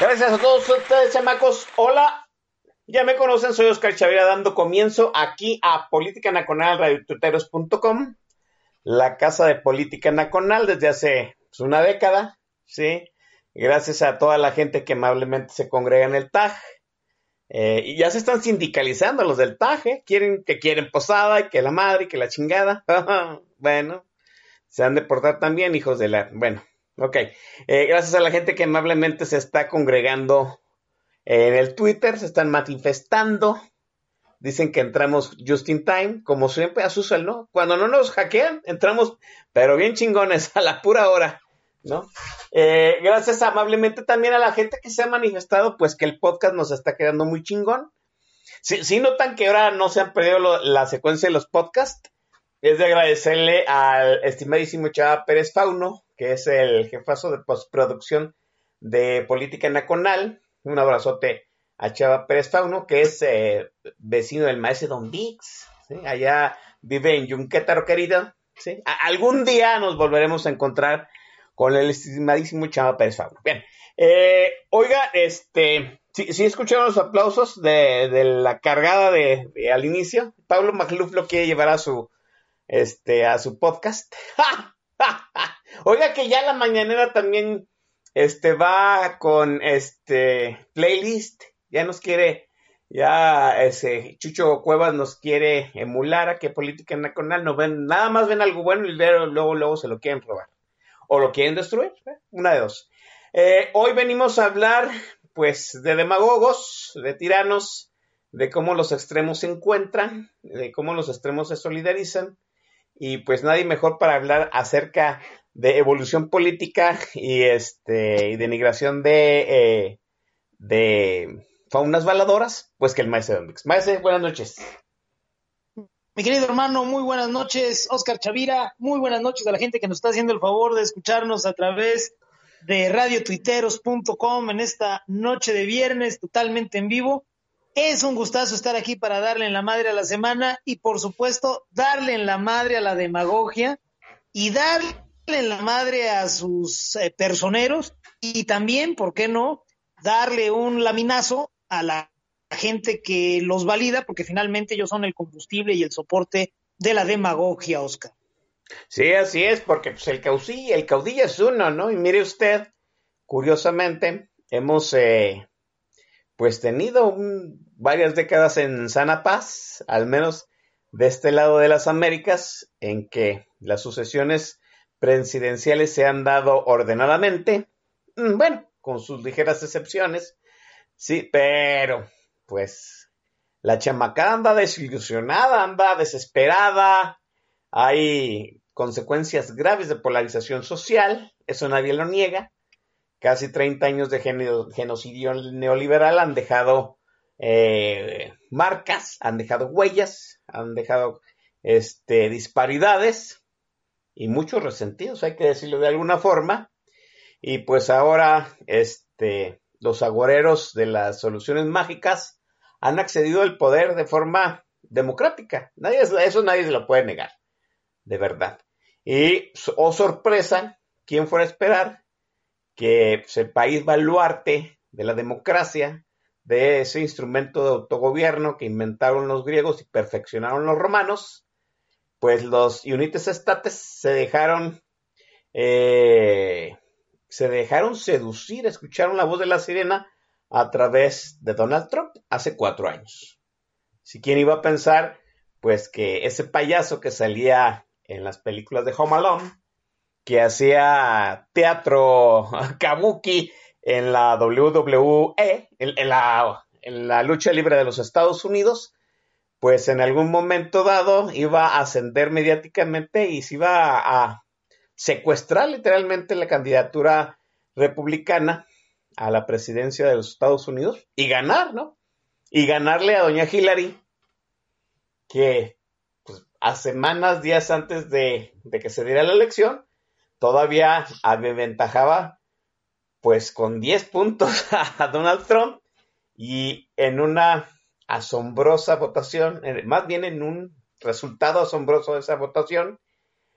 Gracias a todos ustedes, chamacos. Hola. Ya me conocen, soy Oscar Chavira dando comienzo aquí a Política Nacional, radiotuteros.com, la casa de Política Nacional desde hace pues, una década, ¿sí? Gracias a toda la gente que amablemente se congrega en el TAG. Eh, y ya se están sindicalizando los del TAG, ¿eh? Quieren, que quieren posada y que la madre y que la chingada. bueno, se han de portar también, hijos de la... Bueno, ok. Eh, gracias a la gente que amablemente se está congregando en el Twitter se están manifestando. Dicen que entramos just in time, como siempre, a Susel, ¿no? Cuando no nos hackean, entramos, pero bien chingones, a la pura hora, ¿no? Eh, gracias amablemente también a la gente que se ha manifestado, pues que el podcast nos está quedando muy chingón. Si, si notan que ahora no se han perdido la secuencia de los podcasts, es de agradecerle al estimadísimo Chava Pérez Fauno, que es el jefazo de postproducción de Política Nacional, un abrazote a Chava Pérez Fauno, que es eh, vecino del maestro Don Vix. Allá vive en Yunquétaro, querido. ¿sí? algún día nos volveremos a encontrar con el estimadísimo Chava Pérez Fauno. Bien. Eh, oiga, este, si escucharon los aplausos de, la cargada de, al inicio. Pablo Magluf lo quiere llevar a su, este, a su podcast. oiga que ya la mañanera también este va con este playlist, ya nos quiere, ya ese Chucho Cuevas nos quiere emular a que Política Nacional no ven, nada más ven algo bueno y luego, luego se lo quieren robar. O lo quieren destruir, ¿eh? una de dos. Eh, hoy venimos a hablar, pues, de demagogos, de tiranos, de cómo los extremos se encuentran, de cómo los extremos se solidarizan, y pues nadie mejor para hablar acerca de evolución política y este y denigración de, eh, de faunas baladoras, pues que el maestro Don. Maestro, buenas noches. Mi querido hermano, muy buenas noches. Oscar Chavira, muy buenas noches a la gente que nos está haciendo el favor de escucharnos a través de radiotuiteros.com en esta noche de viernes totalmente en vivo. Es un gustazo estar aquí para darle en la madre a la semana y por supuesto darle en la madre a la demagogia y darle en la madre a sus eh, personeros y también, ¿por qué no?, darle un laminazo a la gente que los valida, porque finalmente ellos son el combustible y el soporte de la demagogia, Oscar. Sí, así es, porque pues, el, caudillo, el caudillo es uno, ¿no? Y mire usted, curiosamente, hemos eh, pues tenido varias décadas en sana paz, al menos de este lado de las Américas, en que las sucesiones presidenciales se han dado ordenadamente, mm, bueno, con sus ligeras excepciones, sí, pero pues la chamacada anda desilusionada, anda desesperada, hay consecuencias graves de polarización social, eso nadie lo niega, casi 30 años de genocidio neoliberal han dejado eh, marcas, han dejado huellas, han dejado este, disparidades, y muchos resentidos, hay que decirlo de alguna forma. Y pues ahora este, los agoreros de las soluciones mágicas han accedido al poder de forma democrática. Nadie, eso nadie se lo puede negar, de verdad. Y, oh sorpresa, ¿quién fuera a esperar que pues, el país baluarte de la democracia, de ese instrumento de autogobierno que inventaron los griegos y perfeccionaron los romanos, pues los United States se dejaron eh, se dejaron seducir, escucharon la voz de la sirena a través de Donald Trump hace cuatro años. Si quien iba a pensar, pues que ese payaso que salía en las películas de Home Alone, que hacía teatro kabuki en la WWE, en, la, en la lucha libre de los Estados Unidos, pues en algún momento dado iba a ascender mediáticamente y se iba a secuestrar literalmente la candidatura republicana a la presidencia de los Estados Unidos y ganar, ¿no? Y ganarle a doña Hillary, que pues, a semanas, días antes de, de que se diera la elección, todavía aventajaba pues con 10 puntos a Donald Trump y en una asombrosa votación, más bien en un resultado asombroso de esa votación,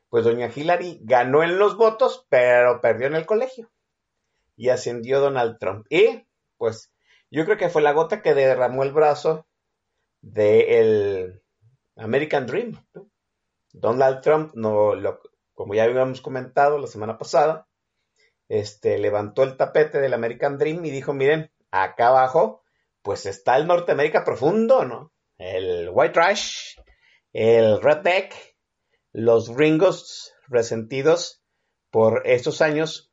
pues doña Hillary ganó en los votos, pero perdió en el colegio y ascendió Donald Trump. Y pues yo creo que fue la gota que derramó el brazo del American Dream. Donald Trump, no, lo, como ya habíamos comentado la semana pasada, este, levantó el tapete del American Dream y dijo, miren, acá abajo pues está el Norteamérica profundo, ¿no? El white trash, el redneck, los gringos resentidos por estos años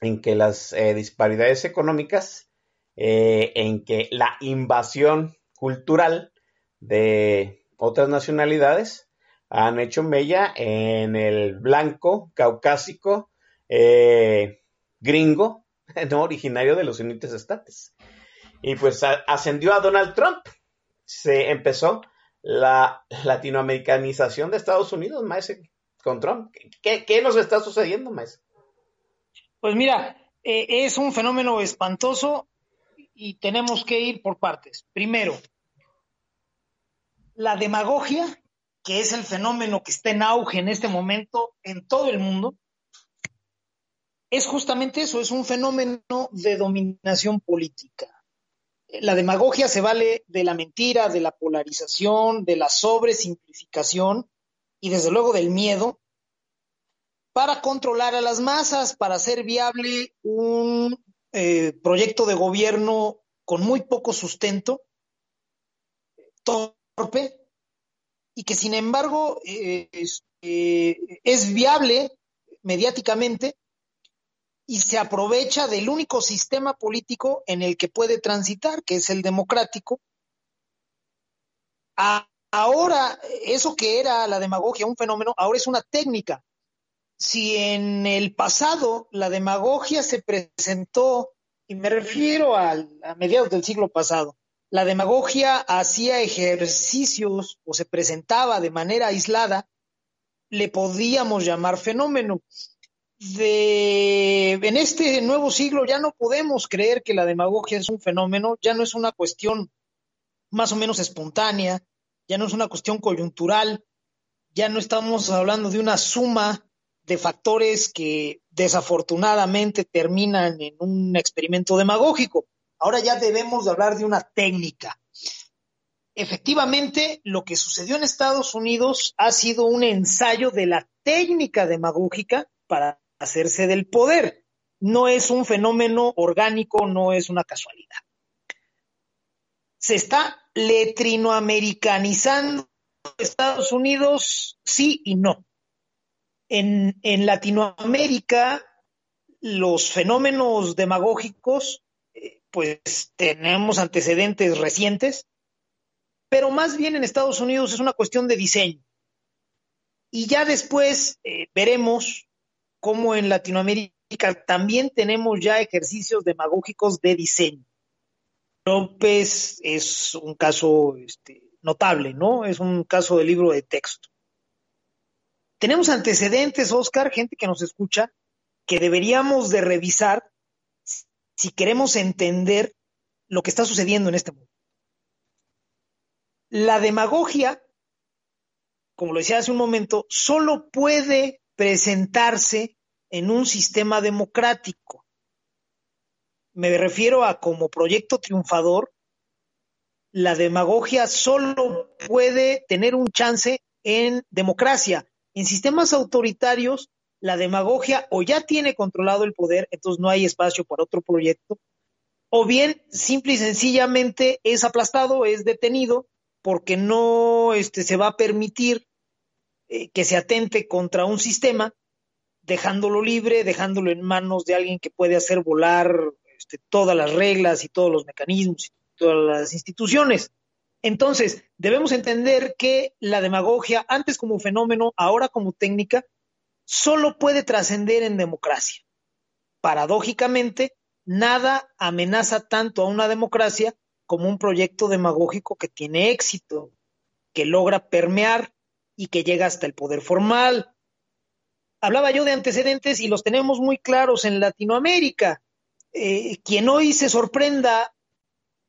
en que las eh, disparidades económicas, eh, en que la invasión cultural de otras nacionalidades han hecho mella en el blanco caucásico eh, gringo, no originario de los United States. Y pues ascendió a Donald Trump. Se empezó la latinoamericanización de Estados Unidos, maestro, con Trump. ¿Qué, nos está sucediendo, maestro? Pues mira, eh, es un fenómeno espantoso y tenemos que ir por partes. Primero, la demagogia, que es el fenómeno que está en auge en este momento en todo el mundo, es justamente eso, es un fenómeno de dominación política la demagogia se vale de la mentira, de la polarización, de la sobresimplificación y desde luego del miedo para controlar a las masas, para hacer viable un eh, proyecto de gobierno con muy poco sustento, torpe, y que sin embargo eh, eh, es viable mediáticamente y se aprovecha del único sistema político en el que puede transitar, que es el democrático. ahora, eso que era la demagogia, un fenómeno, ahora es una técnica. Si en el pasado la demagogia se presentó, y me refiero a mediados del siglo pasado, la demagogia hacía ejercicios o se presentaba de manera aislada, le podíamos llamar fenómeno en este nuevo siglo ya no podemos creer que la demagogia es un fenómeno, ya no es una cuestión más o menos espontánea, ya no es una cuestión coyuntural, ya no estamos hablando de una suma de factores que desafortunadamente terminan en un experimento demagógico. Ahora ya debemos de hablar de una técnica. Efectivamente, lo que sucedió en Estados Unidos ha sido un ensayo de la técnica demagógica para hacerse del poder. No es un fenómeno orgánico, no es una casualidad. Se está letrinoamericanizando Estados Unidos, sí y no. En, en Latinoamérica, los fenómenos demagógicos, eh, pues tenemos antecedentes recientes, pero más bien en Estados Unidos es una cuestión de diseño. Y ya después eh, veremos como en Latinoamérica también tenemos ya ejercicios demagógicos de diseño. López es un caso este, notable, ¿no? Es un caso de libro de texto. Tenemos antecedentes, Oscar, gente que nos escucha, que deberíamos de revisar si queremos entender lo que está sucediendo en este mundo. La demagogia, como lo decía hace un momento, solo puede presentarse en un sistema democrático. Me refiero a como proyecto triunfador, la demagogia solo puede tener un chance en democracia. En sistemas autoritarios la demagogia o ya tiene controlado el poder, entonces no hay espacio para otro proyecto, o bien simple y sencillamente es aplastado, es detenido, porque no este, se va a permitir eh, que se atente contra un sistema, dejándolo libre, dejándolo en manos de alguien que puede hacer volar este, todas las reglas y todos los mecanismos y todas las instituciones. Entonces, debemos entender que la demagogia, antes como fenómeno, ahora como técnica, solo puede trascender en democracia. Paradójicamente, nada amenaza tanto a una democracia como un proyecto demagógico que tiene éxito, que logra permear y que llega hasta el poder formal. Hablaba yo de antecedentes y los tenemos muy claros en Latinoamérica. Eh, quien hoy se sorprenda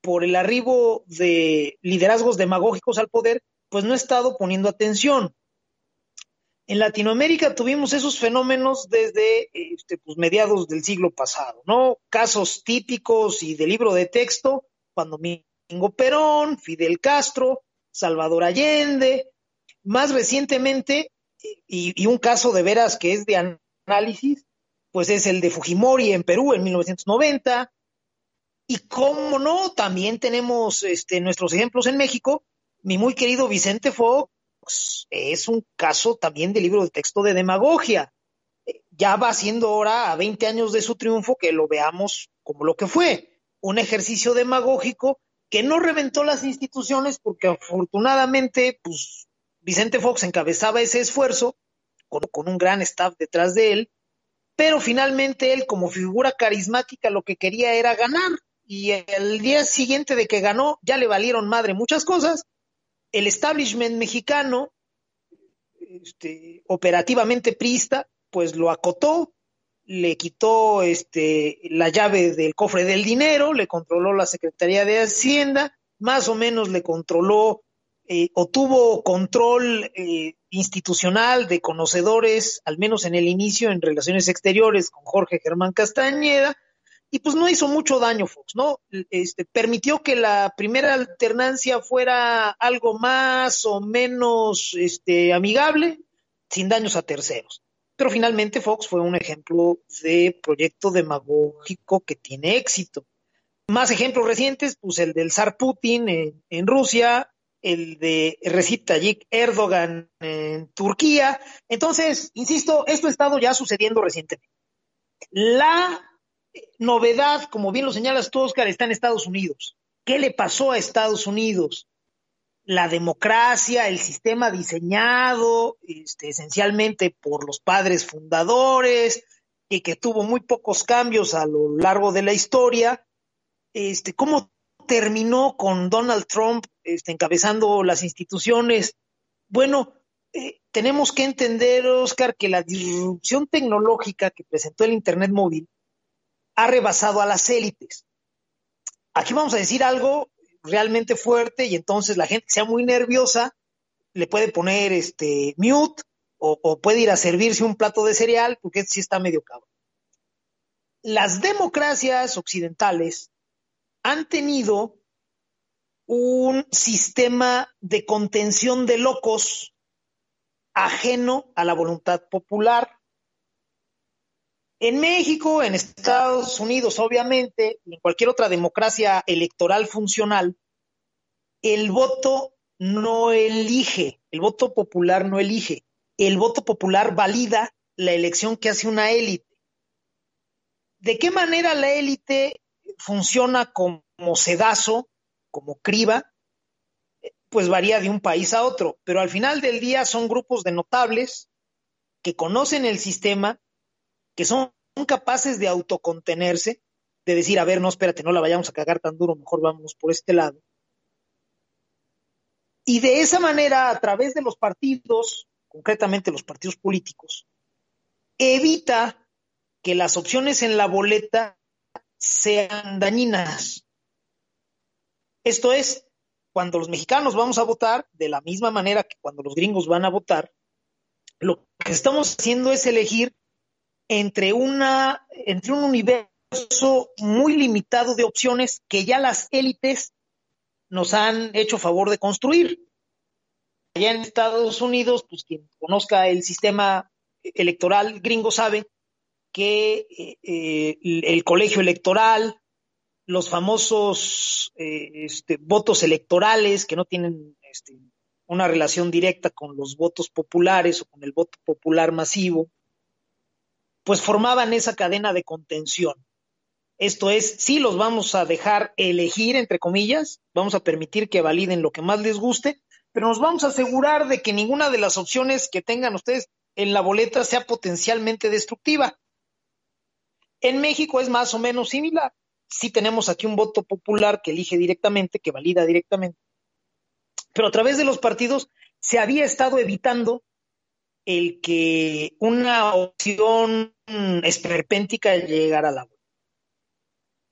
por el arribo de liderazgos demagógicos al poder, pues no ha estado poniendo atención. En Latinoamérica tuvimos esos fenómenos desde este, pues, mediados del siglo pasado, ¿no? Casos típicos y de libro de texto, cuando Domingo Perón, Fidel Castro, Salvador Allende, más recientemente, y, un caso de veras que es de análisis, pues es el de Fujimori en Perú en 1990, y cómo no, también tenemos este, nuestros ejemplos en México. Mi muy querido Vicente Fox es un caso también de libro de texto de demagogia. Ya va siendo hora, a 20 años de su triunfo, que lo veamos como lo que fue, un ejercicio demagógico que no reventó las instituciones porque afortunadamente, pues, Vicente Fox encabezaba ese esfuerzo con, un gran staff detrás de él, pero finalmente él como figura carismática lo que quería era ganar y el día siguiente de que ganó ya le valieron madre muchas cosas. El establishment mexicano, este, operativamente prista, pues lo acotó, le quitó este, la llave del cofre del dinero, le controló la Secretaría de Hacienda, más o menos le controló eh, o tuvo control eh, institucional de conocedores, al menos en el inicio, en relaciones exteriores con Jorge Germán Castañeda, y pues no hizo mucho daño Fox, ¿no? Este, permitió que la primera alternancia fuera algo más o menos este, amigable, sin daños a terceros. Pero finalmente Fox fue un ejemplo de proyecto demagógico que tiene éxito. Más ejemplos recientes, pues el del zar Putin en, en Rusia, el de Recep Tayyip Erdogan en Turquía. Entonces, insisto, esto ha estado ya sucediendo recientemente. La novedad, como bien lo señalas tú, Oscar, está en Estados Unidos. ¿Qué le pasó a Estados Unidos? La democracia, el sistema diseñado este, esencialmente por los padres fundadores y que tuvo muy pocos cambios a lo largo de la historia. Este, ¿Cómo terminó con Donald Trump este, encabezando las instituciones? Bueno, eh, tenemos que entender, Oscar, que la disrupción tecnológica que presentó el Internet móvil ha rebasado a las élites. Aquí vamos a decir algo realmente fuerte y entonces la gente que sea muy nerviosa le puede poner este mute o, puede ir a servirse un plato de cereal porque sí está medio cabrón. Las democracias occidentales han tenido un sistema de contención de locos ajeno a la voluntad popular. En México, en Estados Unidos, obviamente, y en cualquier otra democracia electoral funcional, el voto no elige, el voto popular no elige, el voto popular valida la elección que hace una élite. ¿De qué manera la élite funciona como sedazo, como criba? Pues varía de un país a otro, pero al final del día son grupos de notables que conocen el sistema que son capaces de autocontenerse, de decir, a ver, no, espérate, no la vayamos a cagar tan duro, mejor vamos por este lado. Y de esa manera, a través de los partidos, concretamente los partidos políticos, evita que las opciones en la boleta sean dañinas. Esto es, cuando los mexicanos vamos a votar, de la misma manera que cuando los gringos van a votar, lo que estamos haciendo es elegir entre, una, entre un universo muy limitado de opciones que ya las élites nos han hecho favor de construir. Allá en Estados Unidos, pues quien conozca el sistema electoral gringo sabe que eh, eh, el colegio electoral, los famosos eh, este, votos electorales que no tienen este, una relación directa con los votos populares o con el voto popular masivo, pues formaban esa cadena de contención. Esto es, sí los vamos a dejar elegir, entre comillas, vamos a permitir que validen lo que más les guste, pero nos vamos a asegurar de que ninguna de las opciones que tengan ustedes en la boleta sea potencialmente destructiva. En México es más o menos similar. Sí tenemos aquí un voto popular que elige directamente, que valida directamente, pero a través de los partidos se había estado evitando el que una opción esperpéntica llegara a la boleta.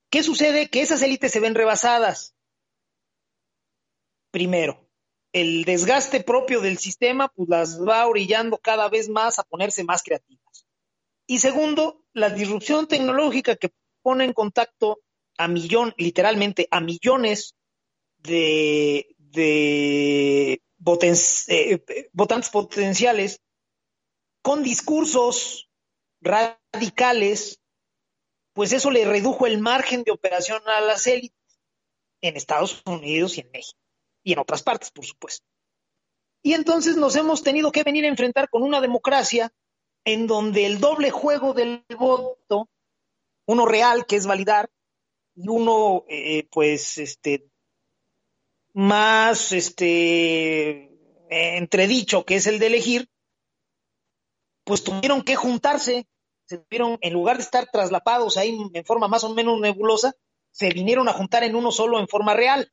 ¿Qué sucede? Que esas élites se ven rebasadas. Primero, el desgaste propio del sistema pues las va orillando cada vez más a ponerse más creativas. Y segundo, la disrupción tecnológica que pone en contacto a millón, literalmente a millones de, de eh, votantes potenciales con discursos radicales pues eso le redujo el margen de operación a las élites en Estados Unidos y en México y en otras partes, por supuesto. Y entonces nos hemos tenido que venir a enfrentar con una democracia en donde el doble juego del voto, uno real que es validar y uno eh, pues este más este entredicho que es el de elegir, pues tuvieron que juntarse se vieron, en lugar de estar traslapados ahí en forma más o menos nebulosa, se vinieron a juntar en uno solo en forma real.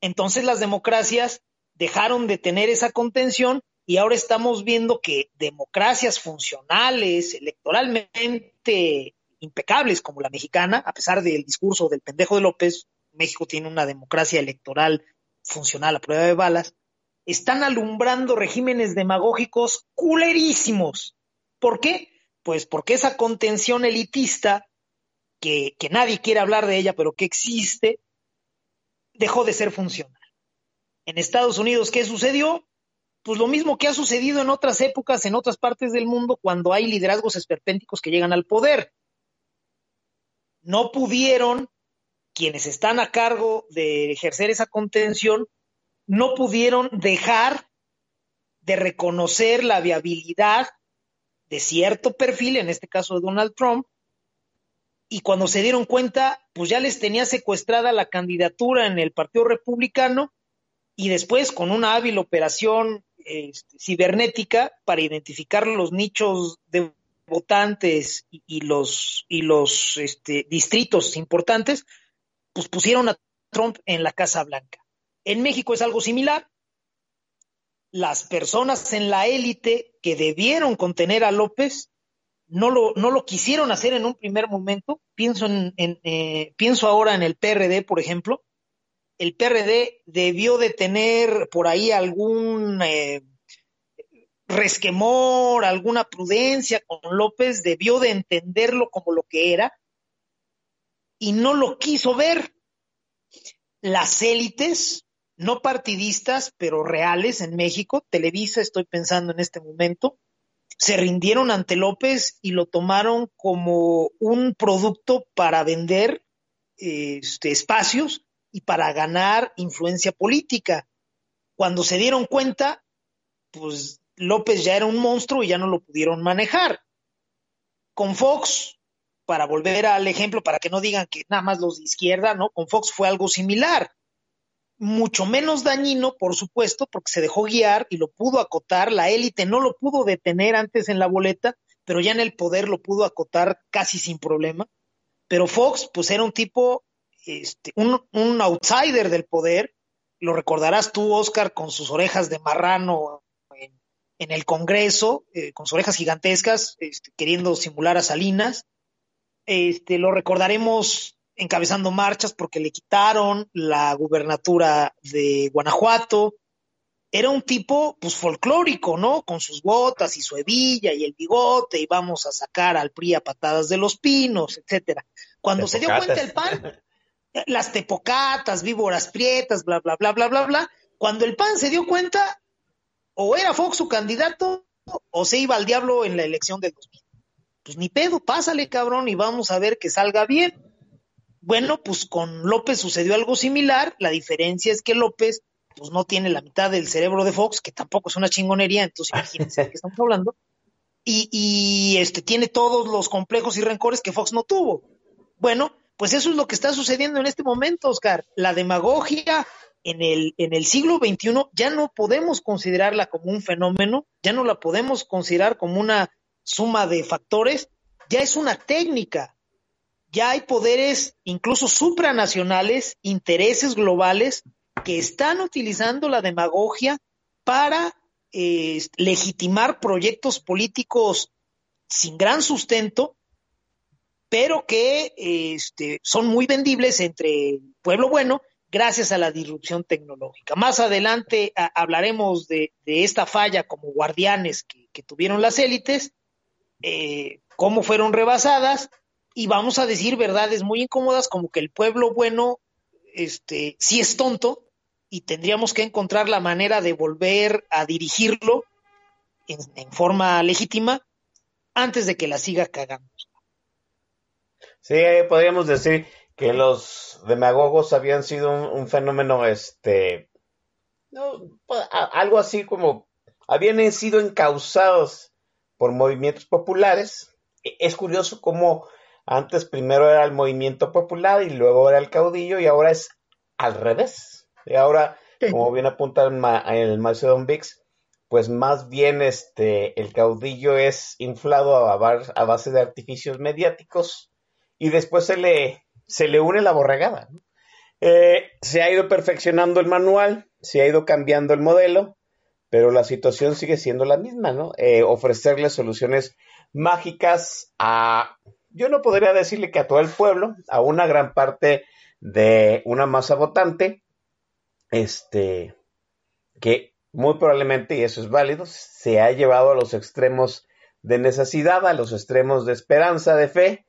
Entonces las democracias dejaron de tener esa contención y ahora estamos viendo que democracias funcionales, electoralmente impecables como la mexicana, a pesar del discurso del pendejo de López, México tiene una democracia electoral funcional a prueba de balas, están alumbrando regímenes demagógicos culerísimos. ¿Por qué? Pues porque esa contención elitista, que, que nadie quiere hablar de ella, pero que existe, dejó de ser funcional. En Estados Unidos, ¿qué sucedió? Pues lo mismo que ha sucedido en otras épocas, en otras partes del mundo, cuando hay liderazgos esperpénticos que llegan al poder. No pudieron, quienes están a cargo de ejercer esa contención, no pudieron dejar de reconocer la viabilidad de cierto perfil, en este caso de Donald Trump, y cuando se dieron cuenta, pues ya les tenía secuestrada la candidatura en el Partido Republicano y después con una hábil operación este, cibernética para identificar los nichos de votantes y, los, y los este, distritos importantes, pues pusieron a Trump en la Casa Blanca. En México es algo similar las personas en la élite que debieron contener a López no lo, no lo quisieron hacer en un primer momento. Pienso, en, eh, pienso ahora en el PRD, por ejemplo. El PRD debió de tener por ahí algún eh, resquemor, alguna prudencia con López, debió de entenderlo como lo que era y no lo quiso ver. Las élites no partidistas, pero reales en México, Televisa, estoy pensando en este momento, se rindieron ante López y lo tomaron como un producto para vender este, espacios y para ganar influencia política. Cuando se dieron cuenta, pues López ya era un monstruo y ya no lo pudieron manejar. Con Fox, para volver al ejemplo, para que no digan que nada más los de izquierda, ¿no? Con Fox fue algo similar mucho menos dañino, por supuesto, porque se dejó guiar y lo pudo acotar. La élite no lo pudo detener antes en la boleta, pero ya en el poder lo pudo acotar casi sin problema. Pero Fox, pues era un tipo, este, un, outsider del poder. Lo recordarás tú, Oscar, con sus orejas de marrano en, el Congreso, eh, con sus orejas gigantescas, este, queriendo simular a Salinas. Este, lo recordaremos encabezando marchas porque le quitaron la gubernatura de Guanajuato. Era un tipo, pues, folclórico, ¿no? Con sus botas y su hebilla y el bigote, y vamos a sacar al PRI a patadas de los pinos, etcétera. Cuando se dio cuenta el PAN, las tepocatas, víboras prietas, bla, bla, bla, bla, bla, bla. Cuando el PAN se dio cuenta, o era Fox su candidato, o se iba al diablo en la elección del 2000. Pues ni pedo, pásale cabrón y vamos a ver que salga bien. Bueno, pues con López sucedió algo similar, la diferencia es que López pues no tiene la mitad del cerebro de Fox, que tampoco es una chingonería, entonces imagínense de qué estamos hablando, y, y este, tiene todos los complejos y rencores que Fox no tuvo. Bueno, pues eso es lo que está sucediendo en este momento, Oscar. La demagogia en el, en el siglo XXI ya no podemos considerarla como un fenómeno, ya no la podemos considerar como una suma de factores, ya es una técnica. Ya hay poderes incluso supranacionales, intereses globales que están utilizando la demagogia para eh, legitimar proyectos políticos sin gran sustento, pero que este, son muy vendibles entre el pueblo bueno gracias a la disrupción tecnológica. Más adelante hablaremos de, esta falla como guardianes que, que tuvieron las élites, eh, cómo fueron rebasadas, y vamos a decir verdades muy incómodas como que el pueblo bueno este, sí es tonto y tendríamos que encontrar la manera de volver a dirigirlo en, en forma legítima antes de que la siga cagando. Sí, podríamos decir que los demagogos habían sido un, un fenómeno, este, no, algo así como habían sido encausados por movimientos populares. E, es curioso cómo antes primero era el movimiento popular y luego era el caudillo y ahora es al revés. Y ahora, como bien apunta el, ma el Macedon Vix, pues más bien este el caudillo es inflado a, a, base de artificios mediáticos y después se le, se le une la borregada. Eh, se ha ido perfeccionando el manual, se ha ido cambiando el modelo, pero la situación sigue siendo la misma, ¿no? Eh, ofrecerle soluciones mágicas a, yo no podría decirle que a todo el pueblo, a una gran parte de una masa votante, este, que muy probablemente, y eso es válido, se ha llevado a los extremos de necesidad, a los extremos de esperanza, de fe,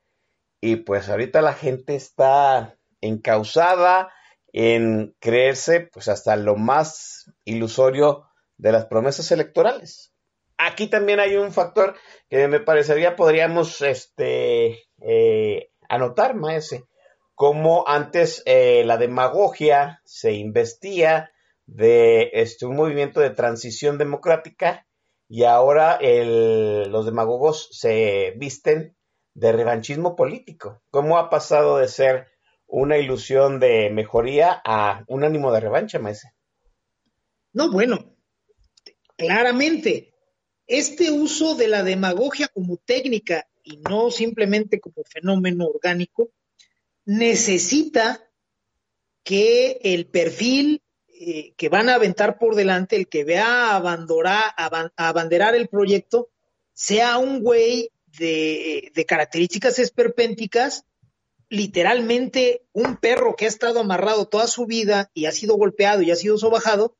y pues ahorita la gente está encausada en creerse pues hasta lo más ilusorio de las promesas electorales. Aquí también hay un factor que me parecería podríamos este, eh, anotar, maese como antes eh, la demagogia se investía de este, un movimiento de transición democrática y ahora los demagogos se visten de revanchismo político. ¿Cómo ha pasado de ser una ilusión de mejoría a un ánimo de revancha, maese? No, bueno, claramente, este uso de la demagogia como técnica y no simplemente como fenómeno orgánico, necesita que el perfil eh, que van a aventar por delante, el que vea abandorar, abanderar el proyecto, sea un güey de, de características esperpénticas, literalmente un perro que ha estado amarrado toda su vida y ha sido golpeado y ha sido sobajado,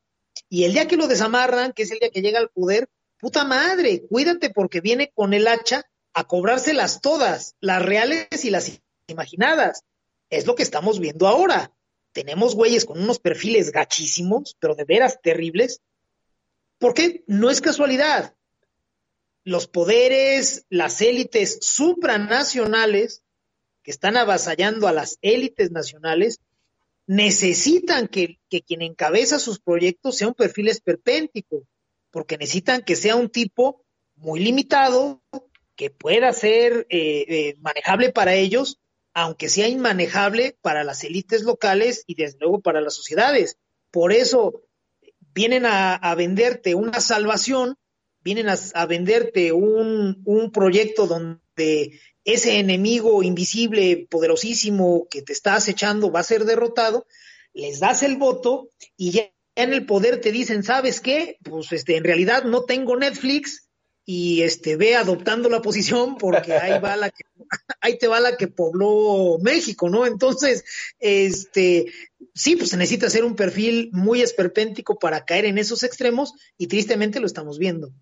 y el día que lo desamarran, que es el día que llega al poder, puta madre, cuídate porque viene con el hacha a cobrárselas todas, las reales y las imaginadas. Es lo que estamos viendo ahora. Tenemos güeyes con unos perfiles gachísimos, pero de veras terribles. Porque no es casualidad. Los poderes, las élites supranacionales que están avasallando a las élites nacionales, necesitan que, que, quien encabeza sus proyectos sea un perfil esperpéntico, porque necesitan que sea un tipo muy limitado, que pueda ser eh, eh, manejable para ellos aunque sea inmanejable para las élites locales y desde luego para las sociedades. Por eso vienen a, a venderte una salvación, vienen a, venderte un, un, proyecto donde ese enemigo invisible, poderosísimo que te está acechando va a ser derrotado, les das el voto y ya en el poder te dicen, ¿sabes qué? Pues este, en realidad no tengo Netflix, y este ve adoptando la posición porque ahí va la que ahí te va la que pobló México, ¿no? Entonces, este sí, pues se necesita hacer un perfil muy esperpéntico para caer en esos extremos y tristemente lo estamos viendo.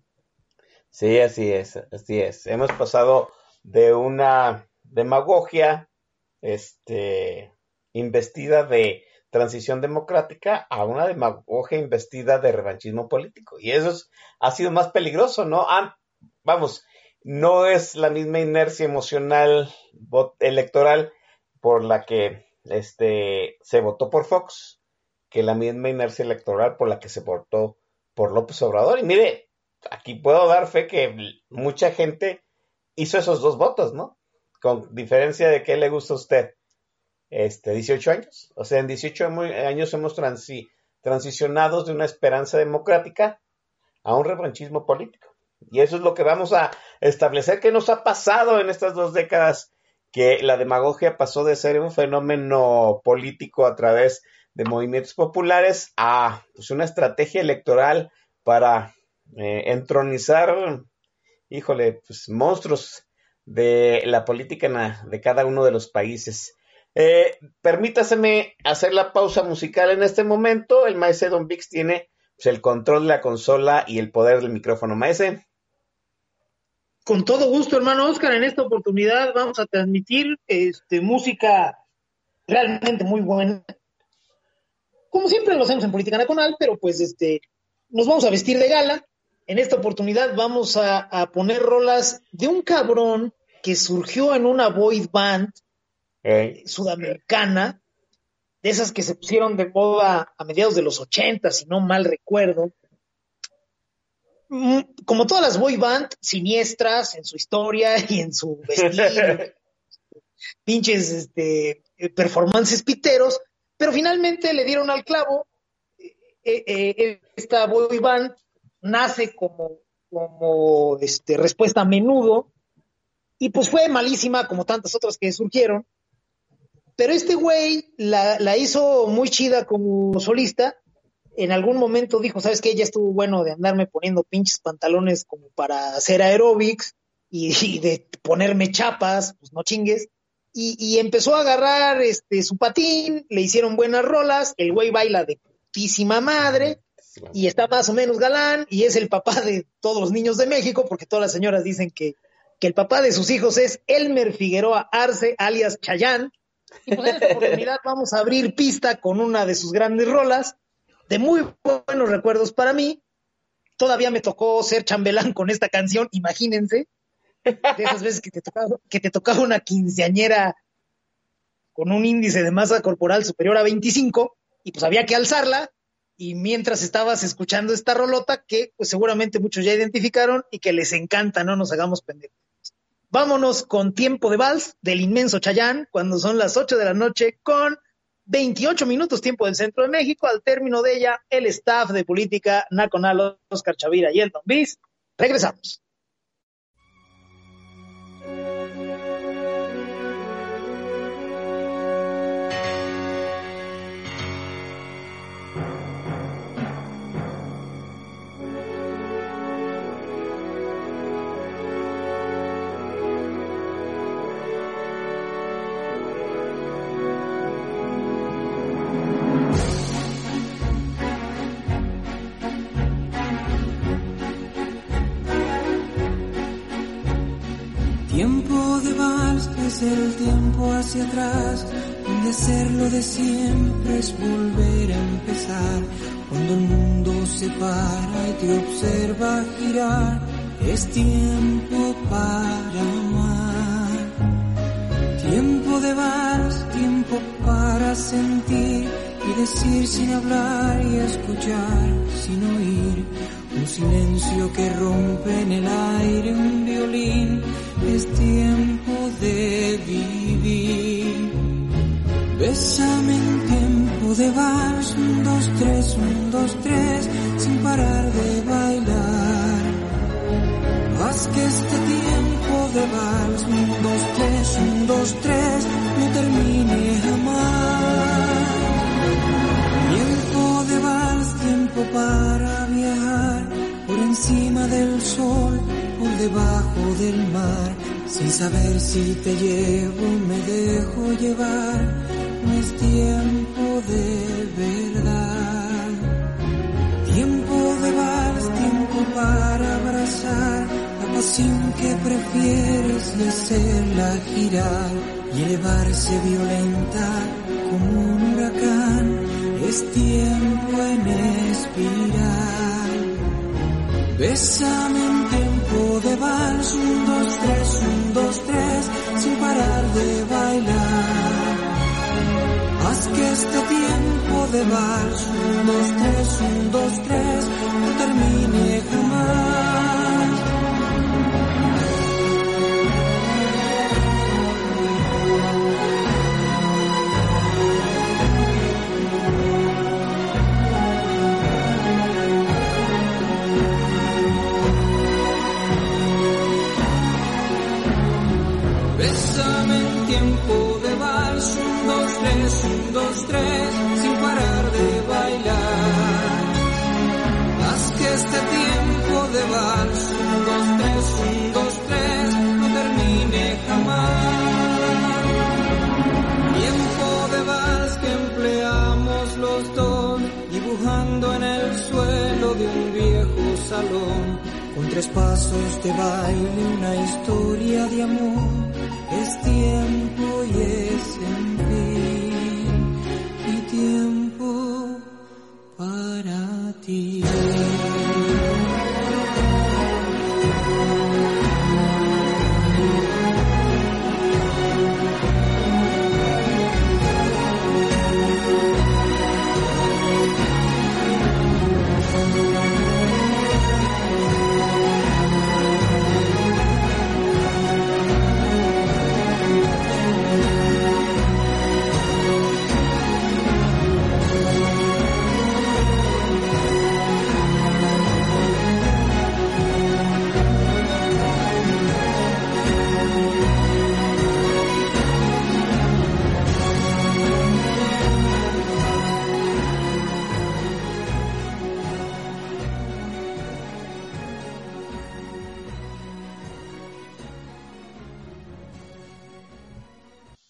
Sí, así es, así es. Hemos pasado de una demagogia este investida de transición democrática a una demagogia investida de revanchismo político. Y eso ha sido más peligroso, ¿no? Ah, vamos, no es la misma inercia emocional electoral por la que este, se votó por Fox que la misma inercia electoral por la que se votó por López Obrador. Y mire, aquí puedo dar fe que mucha gente hizo esos dos votos, ¿no? Con diferencia de qué le gusta a usted. Este, 18 años. O sea, en 18 años hemos transicionado de una esperanza democrática a un revanchismo político. Y eso es lo que vamos a establecer que nos ha pasado en estas dos décadas, que la demagogia pasó de ser un fenómeno político a través de movimientos populares a pues, una estrategia electoral para eh, entronizar, híjole, pues, monstruos de la política de cada uno de los países. Eh, permítaseme hacer la pausa musical en este momento. El maestro Don Vix tiene pues, el control de la consola y el poder del micrófono. Maese. Con todo gusto, hermano Oscar. En esta oportunidad vamos a transmitir este, música realmente muy buena. Como siempre lo hacemos en Política Nacional, pero pues este, nos vamos a vestir de gala. En esta oportunidad vamos a, a poner rolas de un cabrón que surgió en una boy band sudamericana, de esas que se pusieron de moda a mediados de los 80, si no mal recuerdo. Mm, como todas las boy band, siniestras en su historia y en su vestido, pinches este, performances piteros, pero finalmente le dieron al clavo. Eh, eh, eh, esta boy band nace como, como este, respuesta a menudo y pues fue malísima como tantas otras que surgieron. Pero este güey la, hizo muy chida como solista. En algún momento dijo, ¿sabes qué? Ya estuvo bueno de andarme poniendo pinches pantalones como para hacer aeróbics y, de ponerme chapas, pues no chingues. Y, empezó a agarrar este, su patín, le hicieron buenas rolas, el güey baila de putísima madre y está más o menos galán y es el papá de todos los niños de México, porque todas las señoras dicen que, que el papá de sus hijos es Elmer Figueroa Arce, alias Chayán, y en esta oportunidad vamos a abrir pista con una de sus grandes rolas, de muy buenos recuerdos para mí. Todavía me tocó ser chambelán con esta canción, imagínense. De esas veces que te tocaba, que te tocaba una quinceañera con un índice de masa corporal superior a 25, y pues había que alzarla, y mientras estabas escuchando esta rolota, que pues seguramente muchos ya identificaron y que les encanta, no nos hagamos pendejos. Vámonos con Tiempo de Vals del inmenso Chayán, cuando son las 8 de la noche, con 28 minutos tiempo del centro de México. Al término de ella, el staff de política nacional, Oscar Chavira y Elton Bis. Regresamos. El tiempo hacia atrás, donde ser lo de siempre es volver a empezar. Cuando el mundo se para y te observa girar, es tiempo para amar. Tiempo de vals, tiempo para sentir y decir sin hablar y escuchar sin oír. Un silencio que rompe en el aire un violín es tiempo de vivir. Bésame en tiempo de vals, un, dos, tres, un, dos, tres, sin parar de bailar. Haz que este tiempo de vals, un, dos, tres, un, dos, tres, no termine jamás. Tiempo de vals, tiempo para viajar por encima del sol por debajo del mar, sin saber si te llevo, me dejo llevar, no es tiempo de verdad. Tiempo de vals, tiempo para abrazar, la pasión que prefieres hacerla girar, y elevarse violenta como un huracán. Es tiempo en espiral. Bésame de vals, un, dos, tres, un, dos, tres, sin parar de bailar. Haz que este tiempo de vals, un, dos, tres, un, dos, tres, no termine jamás. Tres, sin parar de bailar. Haz que este tiempo de vals, un, dos, tres, un, dos, tres, no termine jamás. Tiempo de vals que empleamos los dos, dibujando en el suelo de un viejo salón, con tres pasos de baile, una historia de amor. Es tiempo y es ti.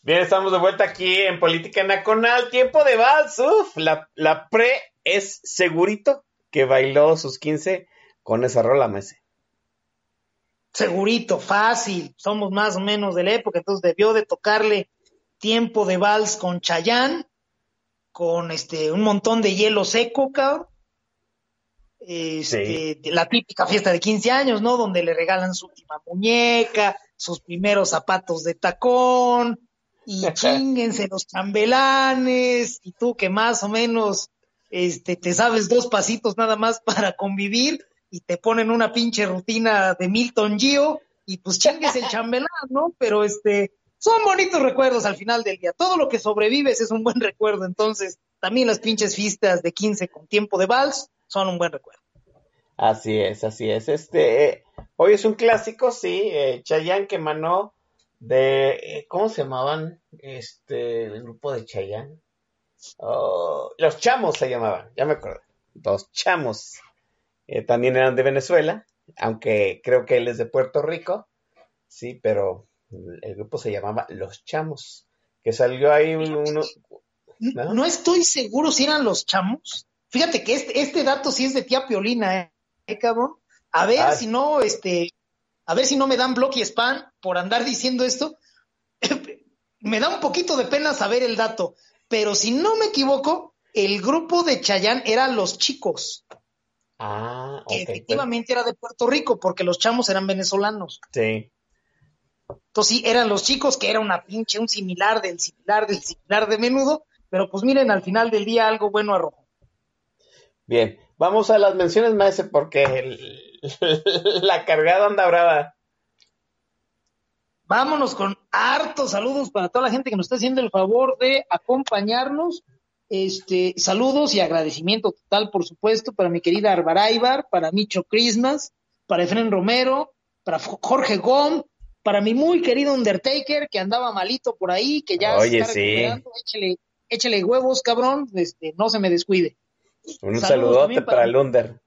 Bien, estamos de vuelta aquí en Política Nacional. Tiempo de vals. Uf, la, la pre es segurito que bailó sus 15 con esa rola, Messi. Segurito, fácil. Somos más o menos de la época, entonces debió de tocarle tiempo de vals con Chayán, con este un montón de hielo seco, cabrón. Este, La típica fiesta de 15 años, ¿no? Donde le regalan su última muñeca, sus primeros zapatos de tacón, y chinguense los chambelanes, y tú que más o menos este, te sabes dos pasitos nada más para convivir, y te ponen una pinche rutina de Milton Gio, y pues chingues el chambelán, ¿no? Pero este, son bonitos recuerdos al final del día. Todo lo que sobrevives es un buen recuerdo, entonces también las pinches fiestas de 15 con tiempo de vals son un buen recuerdo. Así es, así es. Este, eh, hoy es un clásico, sí, eh, Chayanne que manó de, eh, ¿cómo se llamaban? Este, el grupo de Chayanne. Oh, los Chamos se llamaban, ya me acuerdo. Los Chamos. Eh, también eran de Venezuela, aunque creo que él es de Puerto Rico, sí, pero el grupo se llamaba Los Chamos, que salió ahí un- uno... ¿no? no estoy seguro si eran los chamos. Fíjate que este, este dato sí es de tía Piolina, ¿eh, ¿Eh, cabrón? A ver Ah. si no, este, a ver si no me dan bloque y spam por andar diciendo esto. me da un poquito de pena saber el dato, pero si no me equivoco, el grupo de Chayán era Los Chicos, Ah, que pues, efectivamente era de Puerto Rico, porque los chamos eran venezolanos. sí. Entonces sí, eran los chicos, que era una pinche, un similar del similar del similar de menudo, pero pues miren, al final del día algo bueno arrojó. Bien, vamos a las menciones, maese, porque el- la cargada anda brava. Vámonos con hartos saludos para toda la gente que nos está haciendo el favor de acompañarnos. Este, saludos y agradecimiento total, por supuesto, para mi querida Arbaraibar, para Micho Christmas, para Efren Romero, para Jorge Gom, para mi muy querido Undertaker, que andaba malito por ahí, que ya Oye, se está sí. recuperando. Échele, échele huevos, cabrón, este, no se me descuide. Un Saludos saludote para para- el Under.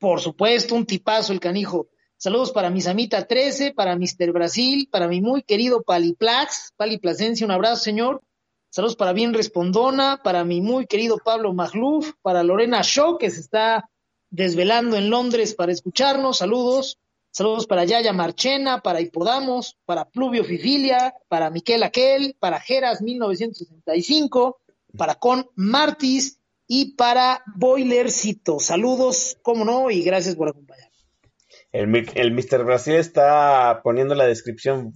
Por supuesto, un tipazo el canijo. Saludos para mi Samita 13, para Mr. Brasil, para mi muy querido Paliplax, Pali Plasencia, un abrazo, señor. Saludos para Bien Respondona, para mi muy querido Pablo Magluf, para Lorena Shaw, que se está desvelando en Londres para escucharnos. Saludos. Saludos para Yaya Marchena, para Hipodamos, para Pluvio Fifilia, para Miquel Aquel, para Geras 1965, para Con Martis y para Boilercito. Saludos, cómo no, y gracias por acompañarnos. El, el Mr. Brasil está poniendo la descripción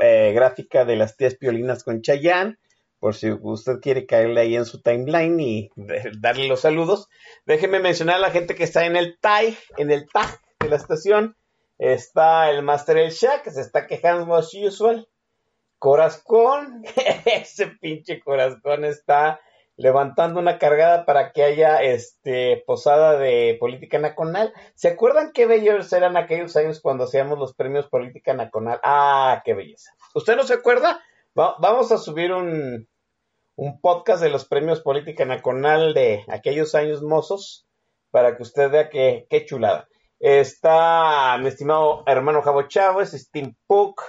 eh, gráfica de las tías piolinas con Chayanne, por si usted quiere caerle ahí en su timeline y darle los saludos. Déjeme mencionar a la gente que está en el TAG, en el TAG de la estación Está el Master El Shah, que se está quejando as usual. Corazón, ese pinche corazón está levantando una cargada para que haya este posada de política nacional. ¿Se acuerdan qué bellos eran aquellos años cuando hacíamos los premios política nacional? Ah, qué belleza. ¿Usted no se acuerda? vamos a subir un, un podcast de los premios política nacional de aquellos años mozos para que usted vea qué, qué chulada. Está mi estimado hermano Javo Chávez, Steam Puck.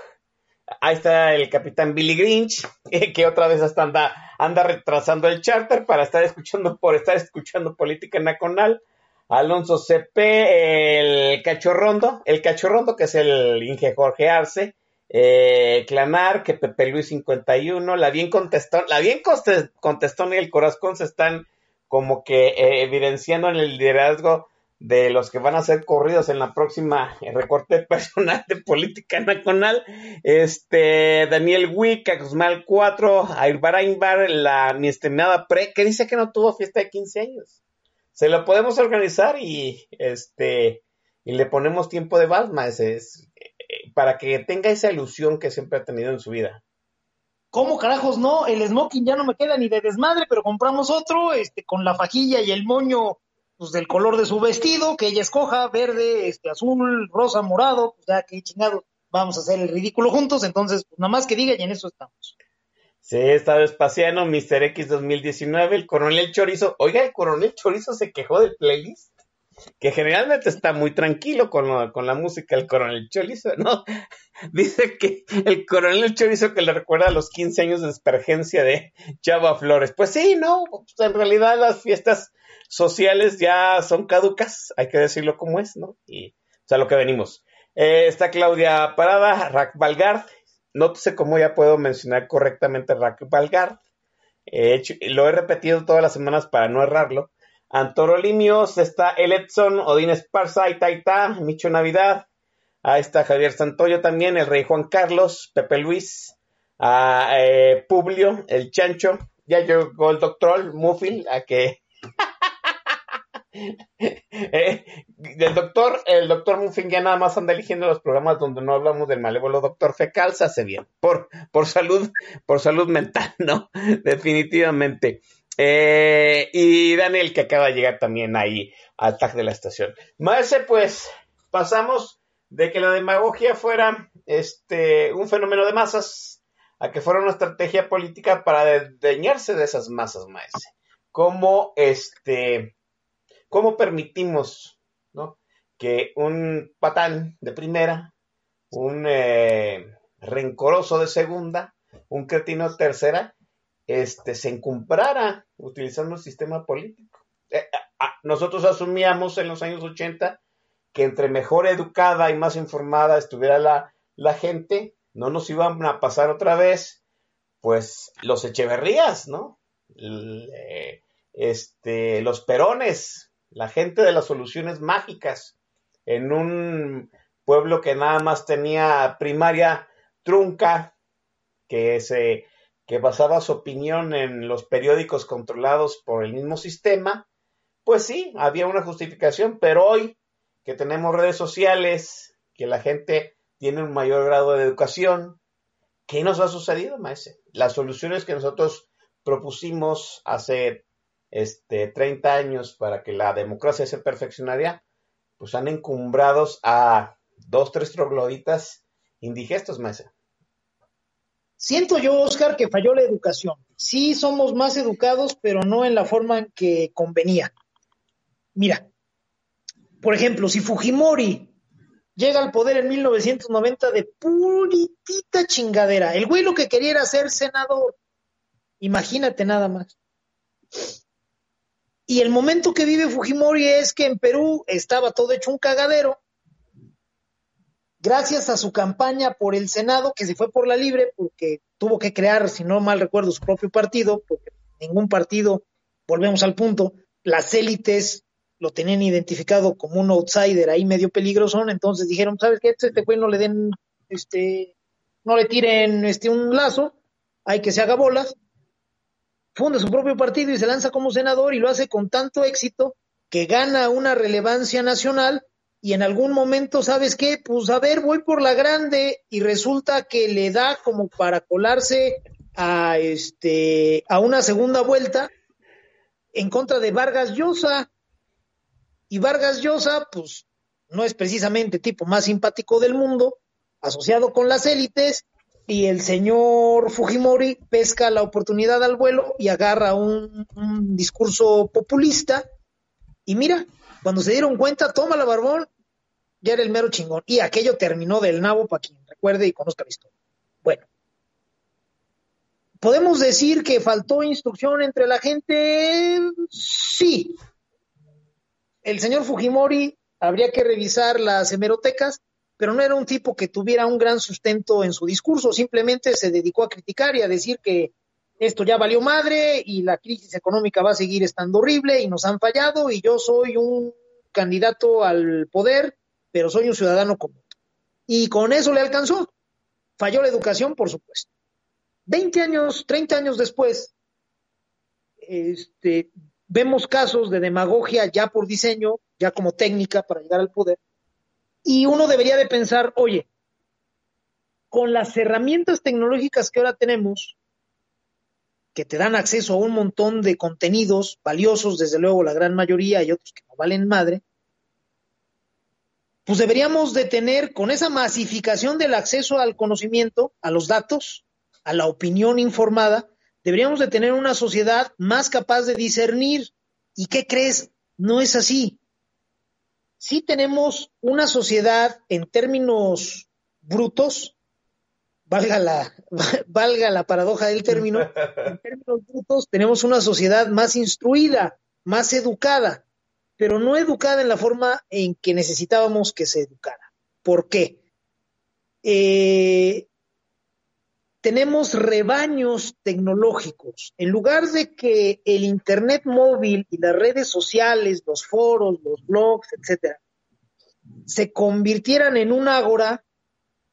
Ahí está el capitán Billy Grinch, que otra vez hasta anda, anda retrasando el charter para estar escuchando, por estar escuchando política nacional. Alonso CP, el cachorrondo, el cachorrondo que es el Inge Jorge Arce, eh, Clanar, que Pepe Luis 51, la bien contestó, la bien contestó y el corazón se están como que eh, evidenciando en el liderazgo de los que van a ser corridos en la próxima recorte personal de política nacional, este Daniel Wick, Guzmán 4, Ayrbar Aymbar, la mi Pre, que dice que no tuvo fiesta de 15 años. Se lo podemos organizar y este y le ponemos tiempo de Balma es, eh, para que tenga esa ilusión que siempre ha tenido en su vida. ¿Cómo carajos no? El smoking ya no me queda ni de desmadre, pero compramos otro, este, con la fajilla y el moño pues, del color de su vestido, que ella escoja, verde, este, azul, rosa, morado, pues ya que chingado, vamos a hacer el ridículo juntos, entonces, pues nada más que diga y en eso estamos. Sí, está Espaciano, Mr. X 2019, el Coronel Chorizo. Oiga, el Coronel Chorizo se quejó del playlist, que generalmente está muy tranquilo con, con la música del Coronel Chorizo, ¿no? Dice que el Coronel Chorizo que le recuerda a los 15 años de espergencia de Chava Flores. Pues sí, no, pues en realidad las fiestas sociales ya son caducas, hay que decirlo como es, ¿no? Y, o sea, lo que venimos. Eh, está Claudia Parada, Rack Valgard. Nótese cómo ya puedo mencionar correctamente Rack Valgard. lo he repetido todas las semanas para no errarlo. Antoro Limios, está El Edson, Odín Esparza, Itaita, Micho Navidad. Ahí está Javier Santoyo también, el Rey Juan Carlos, Pepe Luis, a, eh, Publio, el Chancho. Ya llegó el doctor Mufil a que Eh, el doctor, el doctor Muffin ya nada más anda eligiendo los programas donde no hablamos del malévolo doctor fecal, se hace bien, por, por salud, por salud mental, ¿no? Definitivamente. Eh, y Daniel, que acaba de llegar también ahí al tag de la estación. Maese, pues, pasamos de que la demagogia fuera este un fenómeno de masas a que fuera una estrategia política para desdeñarse de esas masas, maese. Como este ¿Cómo permitimos que un patán de primera, un eh, rencoroso de segunda, un cretino de tercera, este, se encumbrara utilizando el sistema político? Eh, nosotros asumíamos en los años 80 que entre mejor educada y más informada estuviera la, la gente, no nos iban a pasar otra vez, pues, los Echeverrías, ¿no? Eh, este, los Perones, la gente de las soluciones mágicas en un pueblo que nada más tenía primaria trunca, que se que basaba su opinión en los periódicos controlados por el mismo sistema, pues sí, había una justificación, pero hoy que tenemos redes sociales, que la gente tiene un mayor grado de educación, ¿qué nos ha sucedido, maese? Las soluciones que nosotros propusimos hace este, 30 años para que la democracia se perfeccionaría, pues han encumbrados a dos, tres trogloditas indigestos, maese. Siento yo, Oscar, que falló la educación. Sí somos más educados, pero no en la forma en que convenía. Mira, por ejemplo, si Fujimori llega al poder en 1990 de puritita chingadera, el güey lo que quería era ser senador. Imagínate nada más. Y el momento que vive Fujimori es que en Perú estaba todo hecho un cagadero gracias a su campaña por el Senado, que se fue por la libre, porque tuvo que crear, si no mal recuerdo, su propio partido, porque ningún partido, volvemos al punto, las élites lo tenían identificado como un outsider ahí medio peligroso, entonces dijeron, ¿sabes qué? Este güey no le den, este, no le tiren este un lazo, hay que se haga bolas, funda su propio partido y se lanza como senador y lo hace con tanto éxito que gana una relevancia nacional y en algún momento, ¿sabes qué? Pues a ver, voy por la grande y resulta que le da como para colarse a este a una segunda vuelta en contra de Vargas Llosa. Y Vargas Llosa, pues no es precisamente tipo más simpático del mundo, asociado con las élites, y el señor Fujimori pesca la oportunidad al vuelo y agarra un, un discurso populista. Y mira, cuando se dieron cuenta, toma la barbón, ya era el mero chingón. Y aquello terminó del nabo para quien recuerde y conozca la historia. Bueno, ¿podemos decir que faltó instrucción entre la gente? Sí. El señor Fujimori habría que revisar las hemerotecas, pero no era un tipo que tuviera un gran sustento en su discurso, simplemente se dedicó a criticar y a decir que esto ya valió madre y la crisis económica va a seguir estando horrible y nos han fallado y yo soy un candidato al poder pero soy un ciudadano común. Y con eso le alcanzó. Falló la educación, por supuesto. Veinte años, treinta años después, este, vemos casos de demagogia ya por diseño, ya como técnica para llegar al poder, y uno debería de pensar, oye, con las herramientas tecnológicas que ahora tenemos, que te dan acceso a un montón de contenidos valiosos, desde luego la gran mayoría y otros que no valen madre, pues deberíamos de tener con esa masificación del acceso al conocimiento, a los datos, a la opinión informada, deberíamos de tener una sociedad más capaz de discernir. ¿Y qué crees? No es así. Sí tenemos una sociedad en términos brutos, valga la, valga la paradoja del término, en términos brutos tenemos una sociedad más instruida, más educada pero no educada en la forma en que necesitábamos que se educara. ¿Por qué? Eh, tenemos rebaños tecnológicos. En lugar de que el Internet móvil y las redes sociales, los foros, los blogs, etcétera, se convirtieran en un ágora,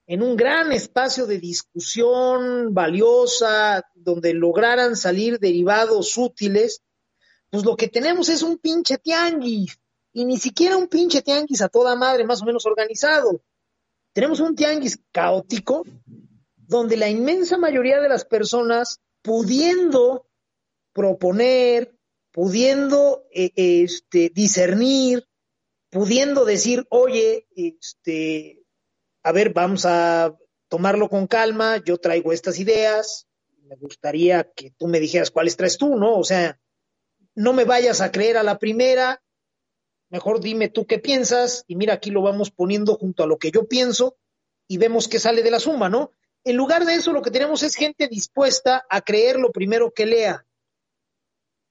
en un gran espacio de discusión valiosa, donde lograran salir derivados útiles, pues lo que tenemos es un pinche tianguis, y ni siquiera un pinche tianguis a toda madre, más o menos organizado. Tenemos un tianguis caótico, donde la inmensa mayoría de las personas, pudiendo proponer, pudiendo eh, este, discernir, pudiendo decir, oye, este, a ver, vamos a tomarlo con calma, yo traigo estas ideas, me gustaría que tú me dijeras cuáles traes tú, ¿no? O sea, no me vayas a creer a la primera, mejor dime tú qué piensas y mira aquí lo vamos poniendo junto a lo que yo pienso y vemos qué sale de la suma, ¿no? En lugar de eso lo que tenemos es gente dispuesta a creer lo primero que lea.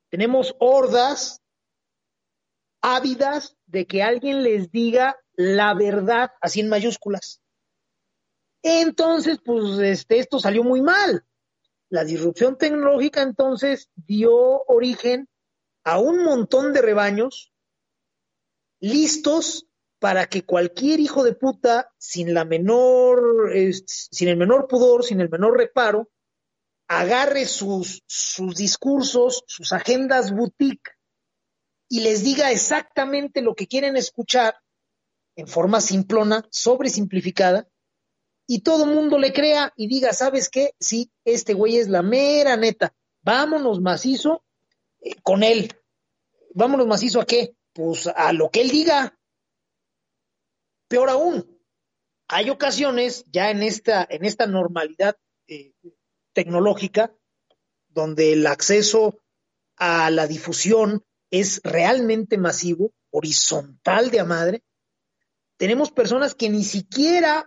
Tenemos hordas ávidas de que alguien les diga la verdad así en mayúsculas. Entonces, pues este, esto salió muy mal. La disrupción tecnológica entonces dio origen a un montón de rebaños listos para que cualquier hijo de puta, sin la menor, sin el menor pudor, sin el menor reparo, agarre sus, sus discursos, sus agendas boutique y les diga exactamente lo que quieren escuchar en forma simplona, sobresimplificada, y todo mundo le crea y diga, ¿sabes qué? Sí, este güey es la mera neta, vámonos macizo eh, con él. Vámonos macizo a qué? Pues a lo que él diga. Peor aún, hay ocasiones ya en esta, en esta normalidad eh, tecnológica donde el acceso a la difusión es realmente masivo, horizontal de a madre. Tenemos personas que ni siquiera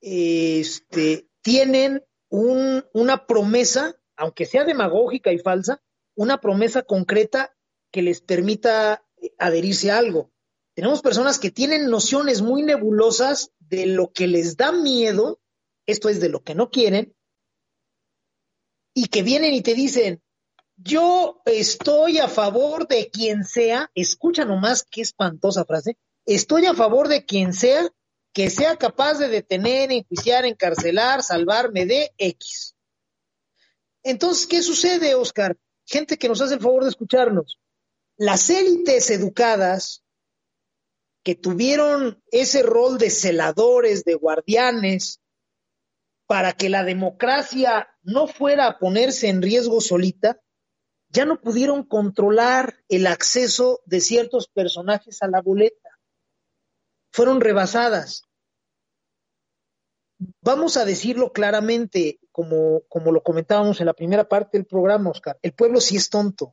este, tienen un, una promesa, aunque sea demagógica y falsa, una promesa concreta que les permita adherirse a algo. Tenemos personas que tienen nociones muy nebulosas de lo que les da miedo, esto es de lo que no quieren, y que vienen y te dicen, yo estoy a favor de quien sea, escucha nomás qué espantosa frase, estoy a favor de quien sea que sea capaz de detener, enjuiciar, encarcelar, salvarme de X. Entonces, ¿qué sucede, Oscar? Gente que nos hace el favor de escucharnos. Las élites educadas que tuvieron ese rol de celadores, de guardianes, para que la democracia no fuera a ponerse en riesgo solita, ya no pudieron controlar el acceso de ciertos personajes a la boleta. Fueron rebasadas. Vamos a decirlo claramente, como, como lo comentábamos en la primera parte del programa, Oscar, el pueblo sí es tonto.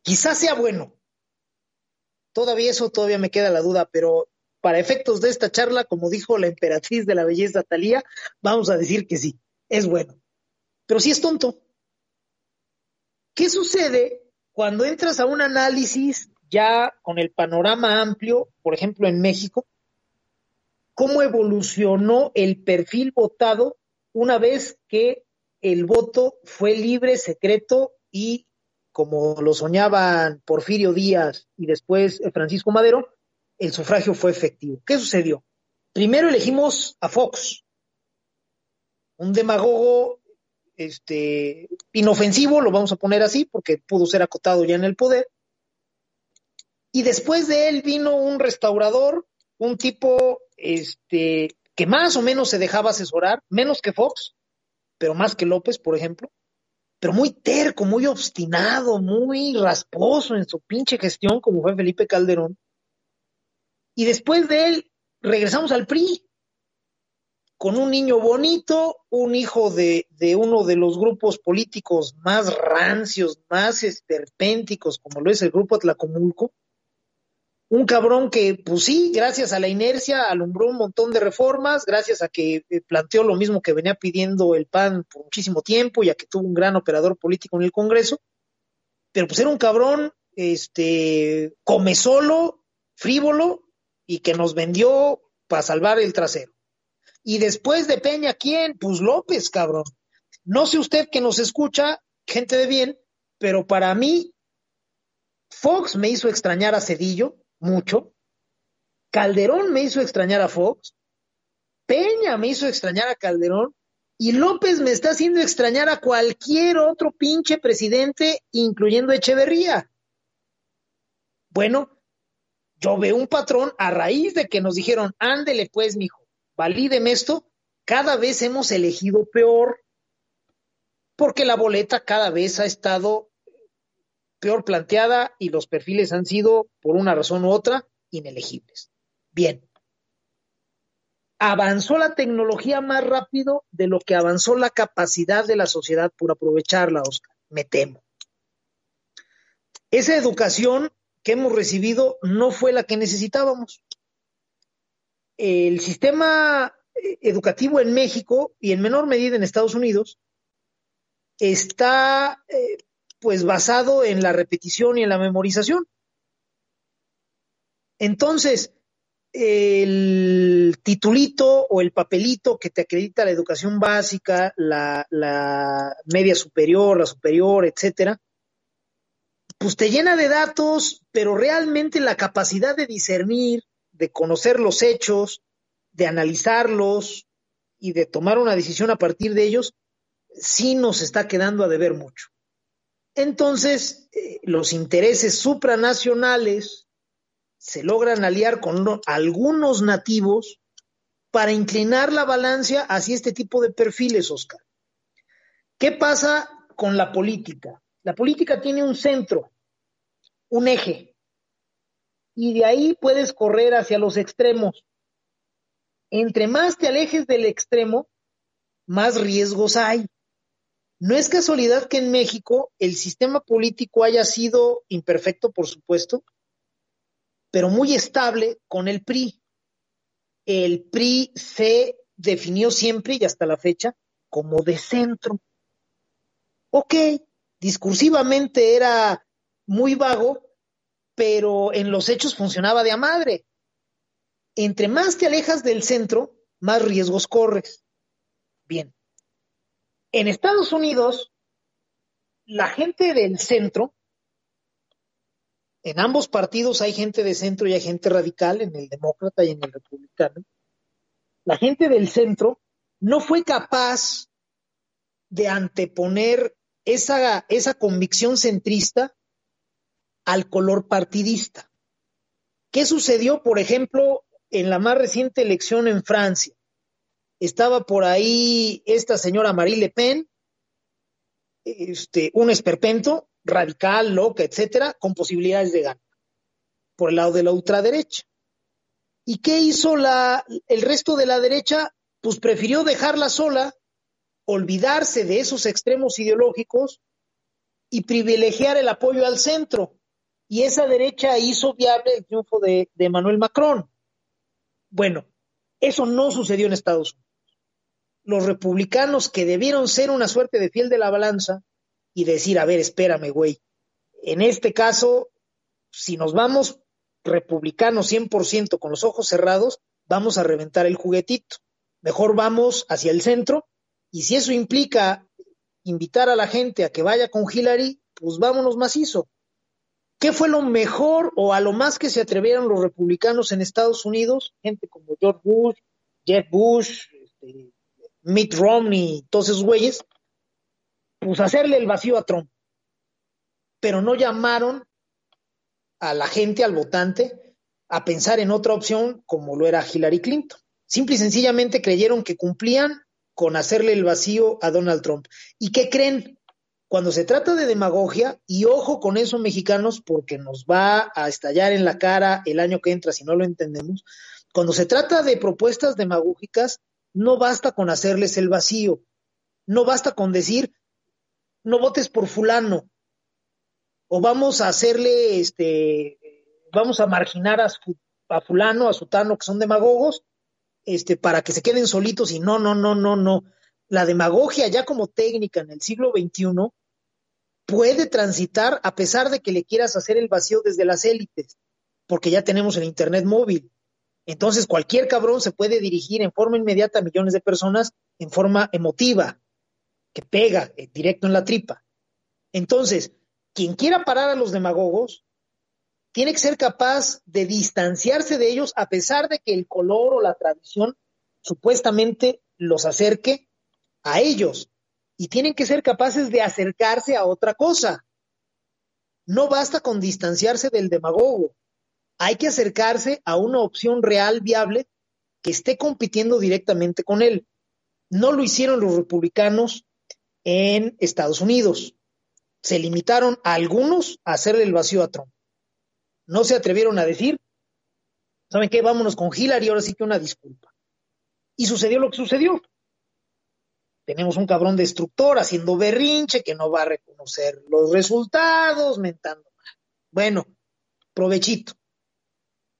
Quizás sea bueno. Todavía eso, todavía me queda la duda, pero para efectos de esta charla, como dijo la emperatriz de la belleza Talía, vamos a decir que sí, es bueno. Pero sí es tonto. ¿Qué sucede cuando entras a un análisis ya con el panorama amplio, por ejemplo en México? ¿Cómo evolucionó el perfil votado una vez que el voto fue libre, secreto y, como lo soñaban Porfirio Díaz y después Francisco Madero, el sufragio fue efectivo. ¿Qué sucedió? Primero elegimos a Fox, un demagogo este, inofensivo, lo vamos a poner así, porque pudo ser acotado ya en el poder. Y después de él vino un restaurador, un tipo este, que más o menos se dejaba asesorar, menos que Fox, pero más que López, por ejemplo, pero muy terco, muy obstinado, muy rasposo en su pinche gestión, como fue Felipe Calderón. Y después de él, regresamos al PRI, con un niño bonito, un hijo de, de uno de los grupos políticos más rancios, más esperpénticos, como lo es el grupo Atlacomulco, un cabrón que, pues sí, gracias a la inercia alumbró un montón de reformas, gracias a que eh, planteó lo mismo que venía pidiendo el PAN por muchísimo tiempo, ya que tuvo un gran operador político en el Congreso, pero pues era un cabrón, este, come solo, frívolo, y que nos vendió para salvar el trasero. Y después de Peña, ¿quién? Pues López, cabrón. No sé usted que nos escucha, gente de bien, pero para mí, Fox me hizo extrañar a Cedillo mucho, Calderón me hizo extrañar a Fox, Peña me hizo extrañar a Calderón, y López me está haciendo extrañar a cualquier otro pinche presidente, incluyendo Echeverría. Bueno, yo veo un patrón a raíz de que nos dijeron, ándele pues, mijo, valídeme esto, cada vez hemos elegido peor, porque la boleta cada vez ha estado peor planteada y los perfiles han sido, por una razón u otra, inelegibles. Bien. Avanzó la tecnología más rápido de lo que avanzó la capacidad de la sociedad por aprovecharla, Oscar. Me temo. Esa educación que hemos recibido no fue la que necesitábamos. El sistema eh, educativo en México y en menor medida en Estados Unidos está eh, pues basado en la repetición y en la memorización. Entonces, el titulito o el papelito que te acredita la educación básica, la, media superior, la superior, etcétera, pues te llena de datos, pero realmente la capacidad de discernir, de conocer los hechos, de analizarlos y de tomar una decisión a partir de ellos, sí nos está quedando a deber mucho. Entonces, eh, los intereses supranacionales se logran aliar con algunos nativos para inclinar la balanza hacia este tipo de perfiles, Oscar. ¿Qué pasa con la política? La política tiene un centro, un eje, y de ahí puedes correr hacia los extremos. Entre más te alejes del extremo, más riesgos hay. No es casualidad que en México el sistema político haya sido imperfecto, por supuesto, pero muy estable con el PRI. El PRI se definió siempre y hasta la fecha como de centro. Ok, discursivamente era muy vago, pero en los hechos funcionaba de a madre. Entre más te alejas del centro, más riesgos corres. Bien. En Estados Unidos, la gente del centro, en ambos partidos hay gente de centro y hay gente radical, en el demócrata y en el republicano. La gente del centro no fue capaz de anteponer esa, esa convicción centrista al color partidista. ¿Qué sucedió, por ejemplo, en la más reciente elección en Francia? Estaba por ahí esta señora Marie Le Pen, este, un esperpento, radical, loca, etcétera, con posibilidades de ganar, por el lado de la ultraderecha. ¿Y qué hizo la, el resto de la derecha? Pues prefirió dejarla sola, olvidarse de esos extremos ideológicos y privilegiar el apoyo al centro y esa derecha hizo viable el triunfo de, de Manuel Macron. Bueno, eso no sucedió en Estados Unidos. Los republicanos que debieron ser una suerte de fiel de la balanza y decir, a ver, espérame, güey, en este caso, si nos vamos republicanos 100% con los ojos cerrados, vamos a reventar el juguetito. Mejor vamos hacia el centro y si eso implica invitar a la gente a que vaya con Hillary, pues vámonos macizo. ¿Qué fue lo mejor o a lo más que se atrevieron los republicanos en Estados Unidos? Gente como George Bush, Jeff Bush, este, Mitt Romney, todos esos güeyes, pues hacerle el vacío a Trump. Pero no llamaron a la gente, al votante, a pensar en otra opción como lo era Hillary Clinton. Simple y sencillamente creyeron que cumplían con hacerle el vacío a Donald Trump. ¿Y qué creen? Cuando se trata de demagogia, y ojo con eso mexicanos, porque nos va a estallar en la cara el año que entra si no lo entendemos, cuando se trata de propuestas demagógicas, no basta con hacerles el vacío, no basta con decir, no votes por fulano, o vamos a hacerle, este, vamos a marginar a, a fulano, a sutano, que son demagogos, este, para que se queden solitos y no, no, no, no, no. La demagogia ya como técnica en el siglo XXI puede transitar a pesar de que le quieras hacer el vacío desde las élites, porque ya tenemos el Internet móvil. Entonces cualquier cabrón se puede dirigir en forma inmediata a millones de personas en forma emotiva, que pega eh, directo en la tripa. Entonces, quien quiera parar a los demagogos, tiene que ser capaz de distanciarse de ellos a pesar de que el color o la tradición supuestamente los acerque a ellos y tienen que ser capaces de acercarse a otra cosa. No basta con distanciarse del demagogo, hay que acercarse a una opción real, viable, que esté compitiendo directamente con él. No lo hicieron los republicanos en Estados Unidos. Se limitaron a algunos a hacerle el vacío a Trump. No se atrevieron a decir, ¿saben qué? Vámonos con Hillary, ahora sí que una disculpa. Y sucedió lo que sucedió tenemos un cabrón destructor haciendo berrinche que no va a reconocer los resultados, mentando Bueno, provechito.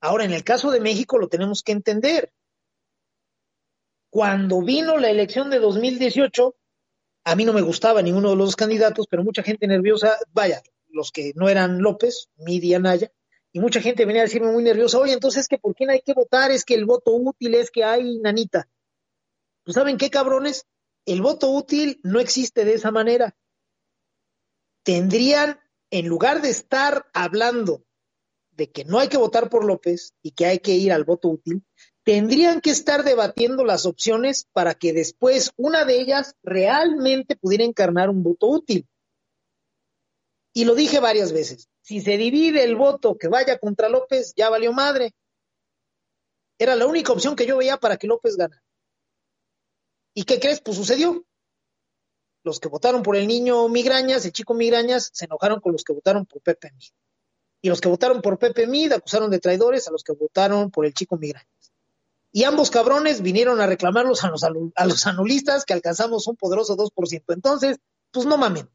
Ahora, en el caso de México lo tenemos que entender. Cuando vino la elección de 2018, a mí no me gustaba ninguno de los candidatos, pero mucha gente nerviosa, vaya, los que no eran López, Midi Anaya, y mucha gente venía a decirme muy nerviosa, oye, entonces, que ¿por quién hay que votar? Es que el voto útil es que hay nanita. Pues, ¿saben qué, cabrones? El voto útil no existe de esa manera. Tendrían, en lugar de estar hablando de que no hay que votar por López y que hay que ir al voto útil, tendrían que estar debatiendo las opciones para que después una de ellas realmente pudiera encarnar un voto útil. Y lo dije varias veces, si se divide el voto que vaya contra López, ya valió madre. Era la única opción que yo veía para que López ganara. ¿Y qué crees? Pues sucedió. Los que votaron por el niño Migrañas, el chico Migrañas, se enojaron con los que votaron por Pepe Mid. Y los que votaron por Pepe Mid acusaron de traidores a los que votaron por el chico Migrañas. Y ambos cabrones vinieron a reclamarlos a los, a los anulistas que alcanzamos un poderoso 2%. Entonces, pues no mamen.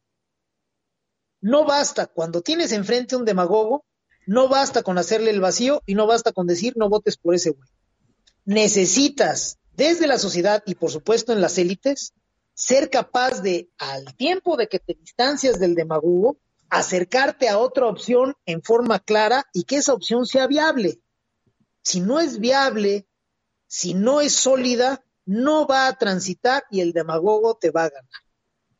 No basta, cuando tienes enfrente un demagogo, no basta con hacerle el vacío y no basta con decir no votes por ese güey. Necesitas desde la sociedad y por supuesto en las élites, ser capaz de, al tiempo de que te distancias del demagogo, acercarte a otra opción en forma clara y que esa opción sea viable. Si no es viable, si no es sólida, no va a transitar y el demagogo te va a ganar.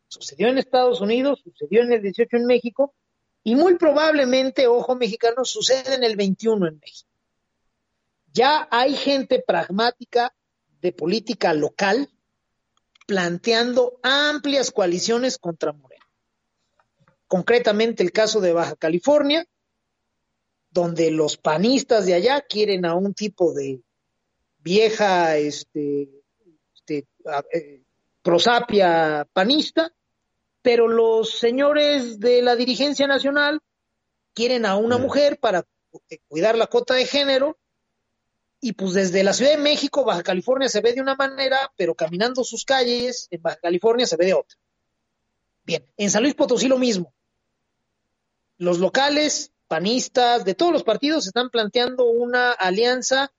Sucedió en Estados Unidos, sucedió en el 18 en México y muy probablemente, ojo mexicano, sucede en el 21 en México. Ya hay gente pragmática de política local planteando amplias coaliciones contra. Concretamente el caso de Baja California, donde los panistas de allá quieren a un tipo de vieja este, este eh, prosapia panista, pero los señores de la dirigencia nacional quieren a una mujer para cuidar la cota de género y pues desde la Ciudad de México, Baja California se ve de una manera, pero caminando sus calles, en Baja California se ve de otra. Bien, en San Luis Potosí lo mismo. Los locales, panistas, de todos los partidos están planteando una alianza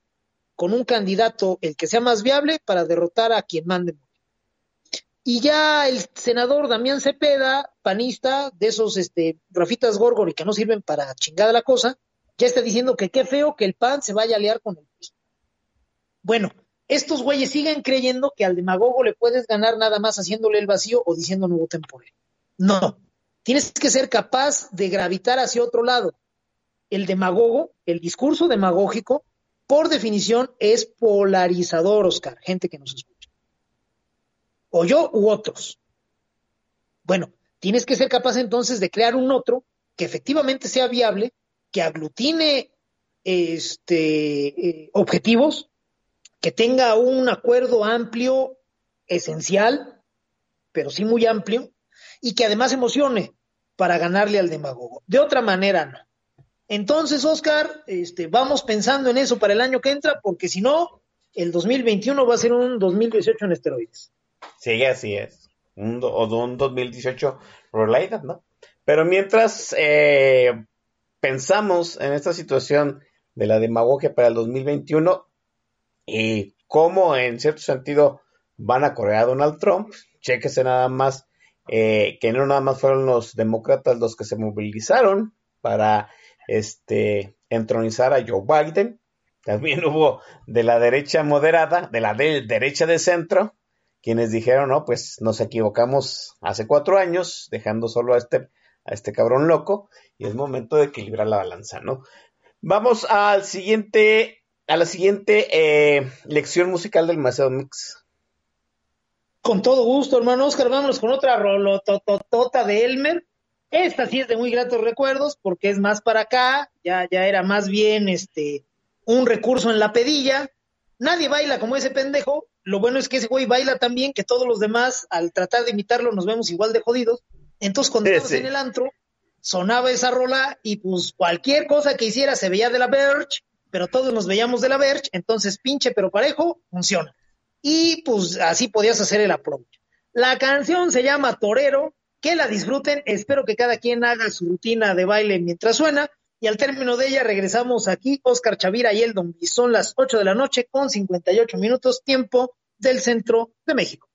con un candidato, el que sea más viable, para derrotar a quien mande. Y ya el senador Damián Cepeda, panista, de esos este, grafitas gorgor y que no sirven para chingada la cosa, ya está diciendo que qué feo que el PAN se vaya a aliar con el PRI. Bueno, estos güeyes siguen creyendo que al demagogo le puedes ganar nada más haciéndole el vacío o diciendo no voten por él. No, tienes que ser capaz de gravitar hacia otro lado. El demagogo, el discurso demagógico, por definición es polarizador, Oscar, gente que nos escucha. O yo u otros. Bueno, tienes que ser capaz entonces de crear un otro que efectivamente sea viable que aglutine este, eh, objetivos, que tenga un acuerdo amplio, esencial, pero sí muy amplio, y que además emocione para ganarle al demagogo. De otra manera, no. Entonces, Oscar, este, vamos pensando en eso para el año que entra, porque si no, el 2021 va a ser un 2018 en esteroides. Sí, así es. Un, o un 2018 Rolaidas, ¿no? Pero mientras eh, pensamos en esta situación de la demagogia para el 2021 y cómo en cierto sentido van a correr a Donald Trump, chéquese nada más eh, que no nada más fueron los demócratas los que se movilizaron para este entronizar a Joe Biden, también hubo de la derecha moderada, de la derecha de centro, quienes dijeron, no, pues nos equivocamos hace cuatro años, dejando solo a este a este cabrón loco y es momento de equilibrar la balanza, ¿no? Vamos al siguiente, a la siguiente eh, lección musical del Maceo Mix. Con todo gusto, hermano Oscar, vámonos con otra rolototota de Elmer. Esta sí es de muy gratos recuerdos porque es más para acá, ya, ya era más bien este un recurso en la pedilla. Nadie baila como ese pendejo. Lo bueno es que ese güey baila también, que todos los demás, al tratar de imitarlo, nos vemos igual de jodidos. Entonces, cuando estabas en el antro, sonaba esa rola y pues cualquier cosa que hiciera se veía de la Verge, pero todos nos veíamos de la Verge, entonces pinche pero parejo, funciona. Y pues así podías hacer el approach. La canción se llama Torero, que la disfruten, espero que cada quien haga su rutina de baile mientras suena, y al término de ella regresamos aquí, Oscar Chavira y Eldon, y son las 8 de la noche con 58 minutos tiempo del centro de México.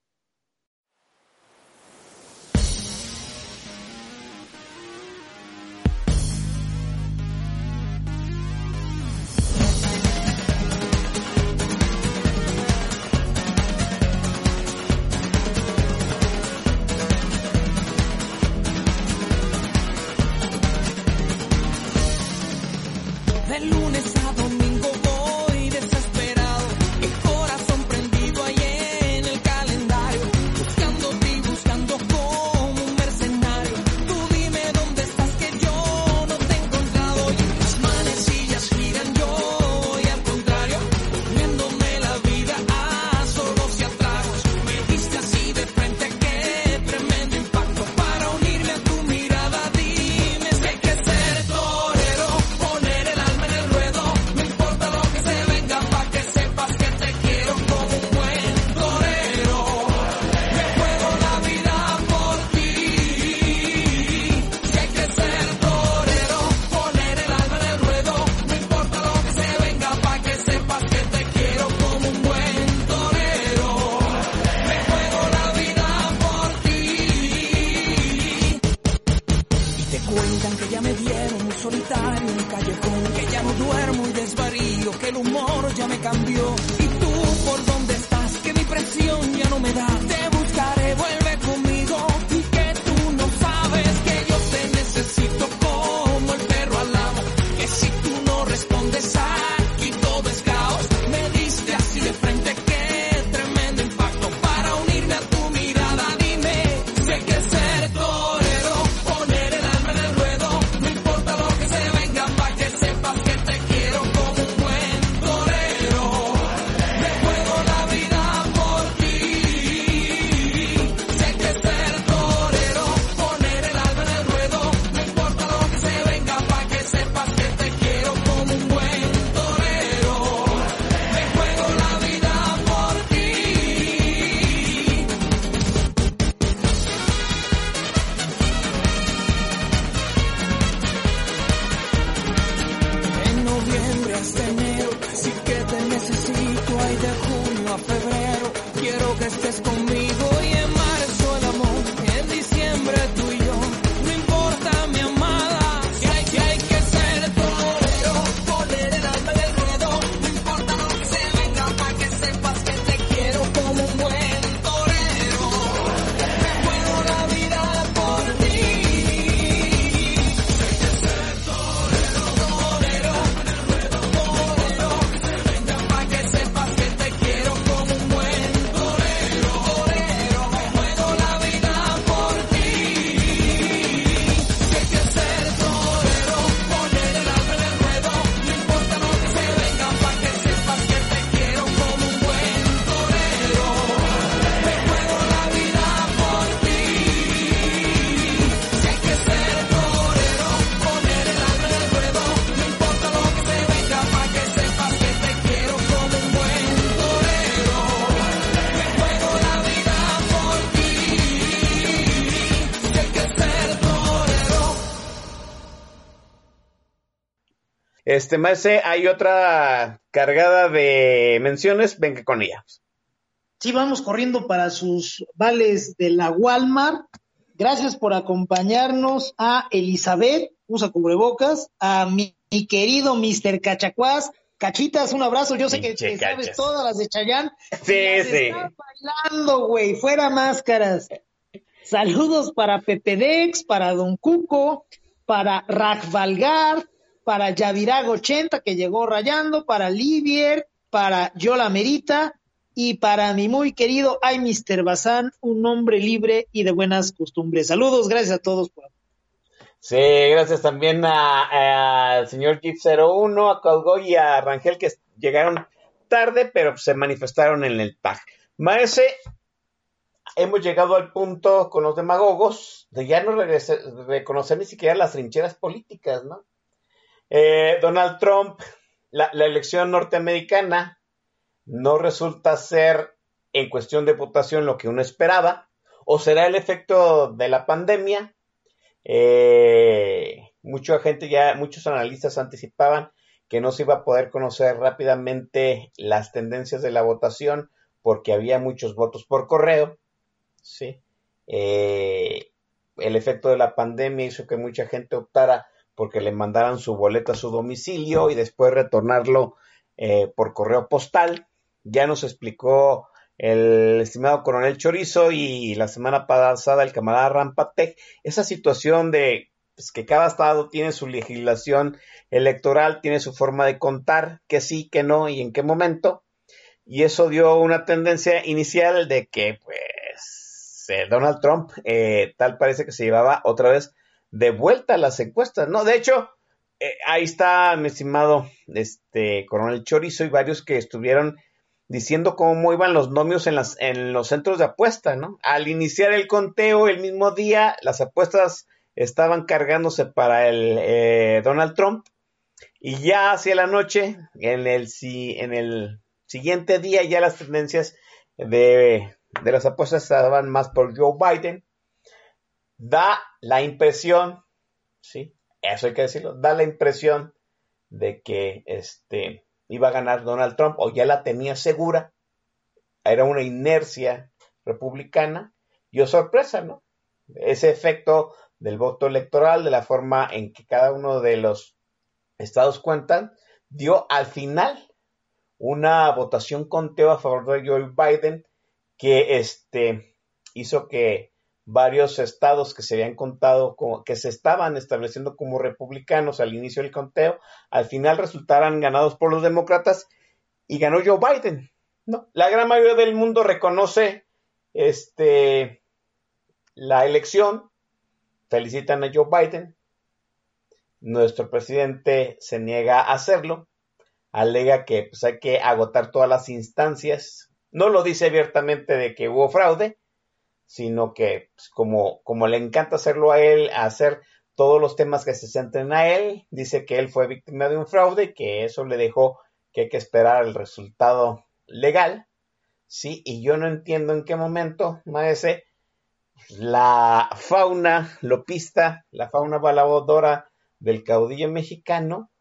Este, Maese, hay otra cargada de menciones, venga con ella. Sí, vamos corriendo para sus vales de la Walmart. Gracias por acompañarnos a Elizabeth, usa cubrebocas, a mi, mi querido Mr. Cachacuás. Cachitas, un abrazo. Yo sé que, sabes todas las de Chayán. Sí, Las sí. estás bailando, güey, fuera máscaras. Saludos para Pepedex, para Don Cuco, para Rajvalgar, para Yavirago 80 que llegó rayando, para Livier, para Yola Merita y para mi muy querido Ay Mr. Bazán, un hombre libre y de buenas costumbres. Saludos, gracias a todos por Sí, gracias también a- al señor Jeep 01, a Colgo y a Rangel que llegaron tarde, pero se manifestaron en el tag. Maese, hemos llegado al punto con los demagogos de ya no reconocer ni siquiera las trincheras políticas, ¿no? Eh, Donald Trump, la, elección norteamericana no resulta ser en cuestión de votación lo que uno esperaba, o será el efecto de la pandemia. Eh, mucha gente ya, muchos analistas anticipaban que no se iba a poder conocer rápidamente las tendencias de la votación porque había muchos votos por correo. Sí. Eh, el efecto de la pandemia hizo que mucha gente optara porque le mandaran su boleta a su domicilio y después retornarlo eh, por correo postal. Ya nos explicó el estimado coronel Chorizo y la semana pasada el camarada Rampatec esa situación de pues, que cada estado tiene su legislación electoral, tiene su forma de contar, que sí, que no y en qué momento. Y eso dio una tendencia inicial de que, pues, eh, Donald Trump eh, tal parece que se llevaba otra vez de vuelta a las encuestas, ¿no? De hecho, eh, ahí está mi estimado este coronel Chorizo y varios que estuvieron diciendo cómo iban los nomios en, las, en los centros de apuesta, ¿no? Al iniciar el conteo el mismo día, las apuestas estaban cargándose para el eh, Donald Trump y ya hacia la noche, en el, en el siguiente día, ya las tendencias de, de las apuestas estaban más por Joe Biden. Da la impresión, sí, eso hay que decirlo, da la impresión de que este iba a ganar Donald Trump o ya la tenía segura. Era una inercia republicana. Y oh sorpresa, ¿no? Ese efecto del voto electoral, de la forma en que cada uno de los estados cuentan, dio al final una votación conteo a favor de Joe Biden que este, hizo que varios estados que se habían contado como, que se estaban estableciendo como republicanos al inicio del conteo, al final resultaran ganados por los demócratas y ganó Joe Biden. No, la gran mayoría del mundo reconoce este la elección, felicitan a Joe Biden. Nuestro presidente se niega a hacerlo, alega que pues, hay que agotar todas las instancias. No lo dice abiertamente de que hubo fraude, sino que pues, como, como le encanta hacerlo a él, hacer todos los temas que se centren a él, dice que él fue víctima de un fraude y que eso le dejó que hay que esperar el resultado legal, sí, y yo no entiendo en qué momento, maese, la fauna lopista, la fauna balabodora del caudillo mexicano,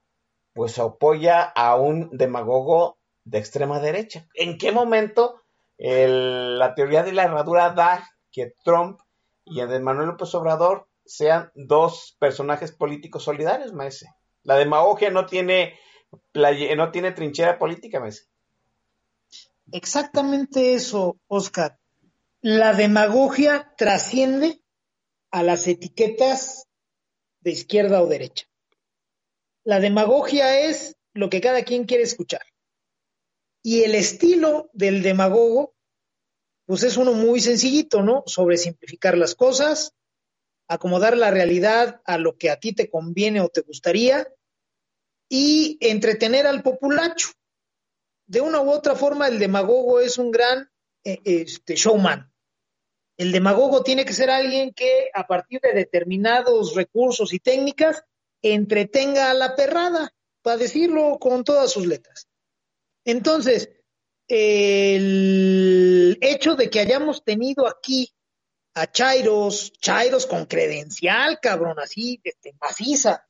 pues apoya a un demagogo de extrema derecha. ¿En qué momento la teoría de la herradura da que Trump y Andrés Manuel López Obrador sean dos personajes políticos solidarios, maese. La demagogia no tiene, no tiene trinchera política, maese. Exactamente eso, Oscar. La demagogia trasciende a las etiquetas de izquierda o derecha. La demagogia es lo que cada quien quiere escuchar. Y el estilo del demagogo pues es uno muy sencillito, ¿no? Sobre simplificar las cosas, acomodar la realidad a lo que a ti te conviene o te gustaría y entretener al populacho. De una u otra forma, el demagogo es un gran eh, este, showman. El demagogo tiene que ser alguien que a partir de determinados recursos y técnicas entretenga a la perrada, para decirlo con todas sus letras. Entonces, el hecho de que hayamos tenido aquí a Chairos, Chairos con credencial, cabrón, así, este, maciza,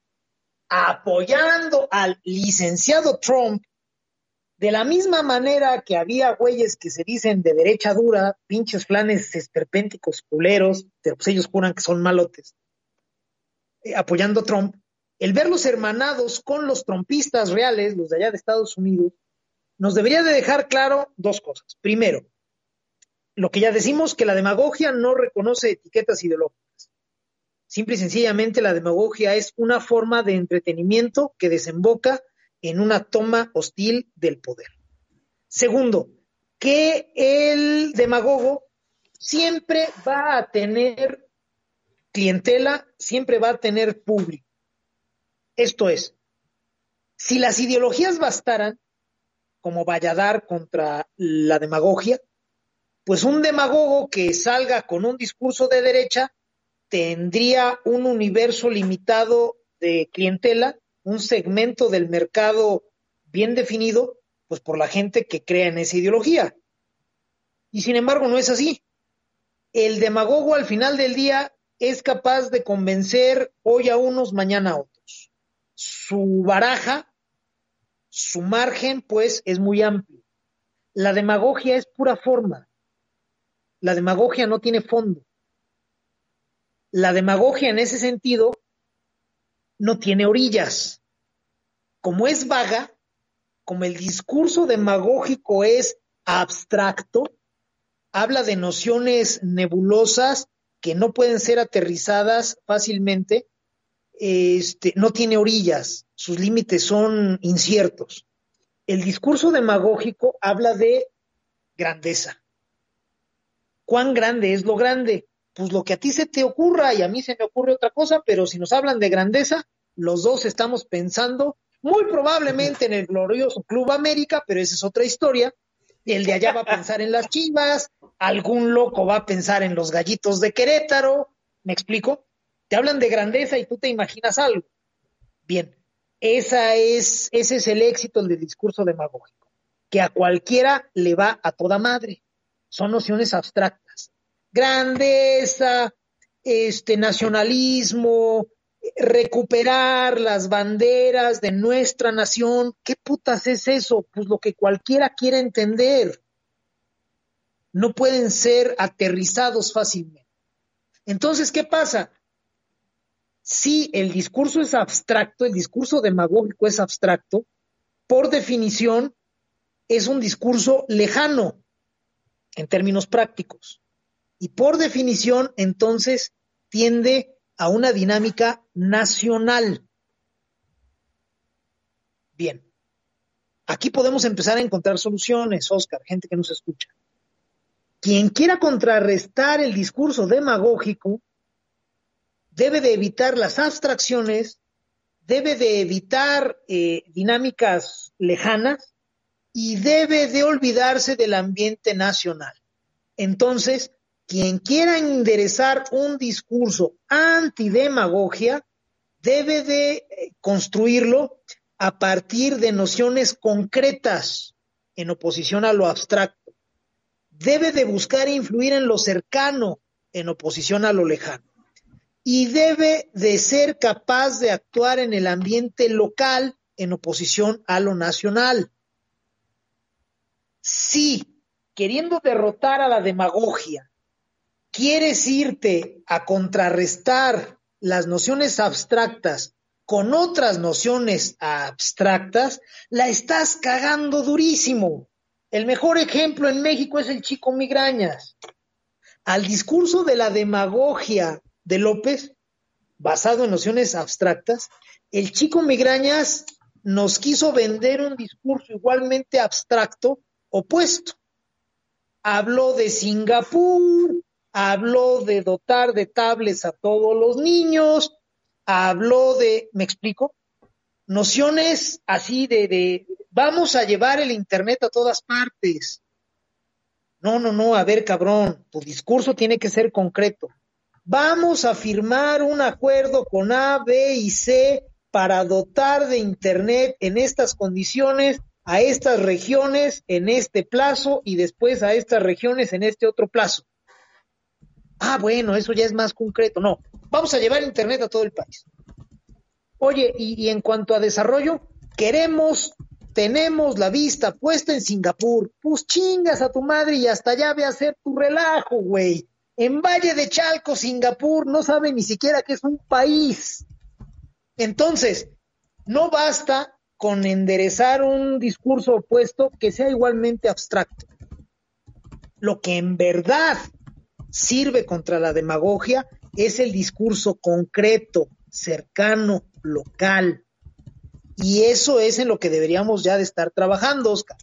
apoyando al licenciado Trump, de la misma manera que había güeyes que se dicen de derecha dura, pinches flanes esperpénticos culeros, pero pues ellos juran que son malotes, eh, apoyando a Trump, el verlos hermanados con los trompistas reales, los de allá de Estados Unidos, nos debería de dejar claro dos cosas. Primero, lo que ya decimos, que la demagogia no reconoce etiquetas ideológicas. Simple y sencillamente la demagogia es una forma de entretenimiento que desemboca en una toma hostil del poder. Segundo, que el demagogo siempre va a tener clientela, siempre va a tener público. Esto es, si las ideologías bastaran, como Valladar contra la demagogia, pues un demagogo que salga con un discurso de derecha tendría un universo limitado de clientela, un segmento del mercado bien definido, pues por la gente que crea en esa ideología. Y sin embargo no es así. El demagogo al final del día es capaz de convencer hoy a unos, mañana a otros. Su baraja su margen, pues, es muy amplio. La demagogia es pura forma. La demagogia no tiene fondo. La demagogia en ese sentido no tiene orillas. Como es vaga, como el discurso demagógico es abstracto, habla de nociones nebulosas que no pueden ser aterrizadas fácilmente, este, no tiene orillas, sus límites son inciertos. El discurso demagógico habla de grandeza. ¿Cuán grande es lo grande? Pues lo que a ti se te ocurra y a mí se me ocurre otra cosa, pero si nos hablan de grandeza, los dos estamos pensando muy probablemente en el glorioso Club América, pero esa es otra historia. El de allá va a pensar en las chivas, algún loco va a pensar en los gallitos de Querétaro, ¿me explico? Te hablan de grandeza y tú te imaginas algo. Bien, esa es, ese es el éxito del discurso demagógico, que a cualquiera le va a toda madre. Son nociones abstractas. Grandeza, este nacionalismo, recuperar las banderas de nuestra nación. ¿Qué putas es eso? Pues lo que cualquiera quiera entender. No pueden ser aterrizados fácilmente. Entonces, ¿qué pasa? Si el discurso es abstracto, el discurso demagógico es abstracto, por definición es un discurso lejano en términos prácticos. Y por definición, entonces, tiende a una dinámica nacional. Bien, aquí podemos empezar a encontrar soluciones, Oscar, gente que nos escucha. Quien quiera contrarrestar el discurso demagógico debe de evitar las abstracciones, debe de evitar eh, dinámicas lejanas y debe de olvidarse del ambiente nacional. Entonces, quien quiera enderezar un discurso antidemagogia debe de eh, construirlo a partir de nociones concretas en oposición a lo abstracto. Debe de buscar influir en lo cercano en oposición a lo lejano. Y debe de ser capaz de actuar en el ambiente local en oposición a lo nacional. Si, queriendo derrotar a la demagogia, quieres irte a contrarrestar las nociones abstractas con otras nociones abstractas, la estás cagando durísimo. El mejor ejemplo en México es el chico migrañas. Al discurso de la demagogia de López, basado en nociones abstractas, el chico migrañas nos quiso vender un discurso igualmente abstracto opuesto. Habló de Singapur, habló de dotar de tablets a todos los niños, habló de, ¿me explico? Nociones así de, de, vamos a llevar el Internet a todas partes. No, no, no, a ver, cabrón, tu discurso tiene que ser concreto. Vamos a firmar un acuerdo con A, B y C para dotar de Internet en estas condiciones a estas regiones en este plazo y después a estas regiones en este otro plazo. Ah, bueno, eso ya es más concreto. No, vamos a llevar Internet a todo el país. Oye, y, en cuanto a desarrollo, queremos, tenemos la vista puesta en Singapur. Pues chingas a tu madre y hasta allá ve a hacer tu relajo, güey. En Valle de Chalco, Singapur, no sabe ni siquiera que es un país. Entonces, no basta con enderezar un discurso opuesto que sea igualmente abstracto. Lo que en verdad sirve contra la demagogia es el discurso concreto, cercano, local. Y eso es en lo que deberíamos ya de estar trabajando, Oscar.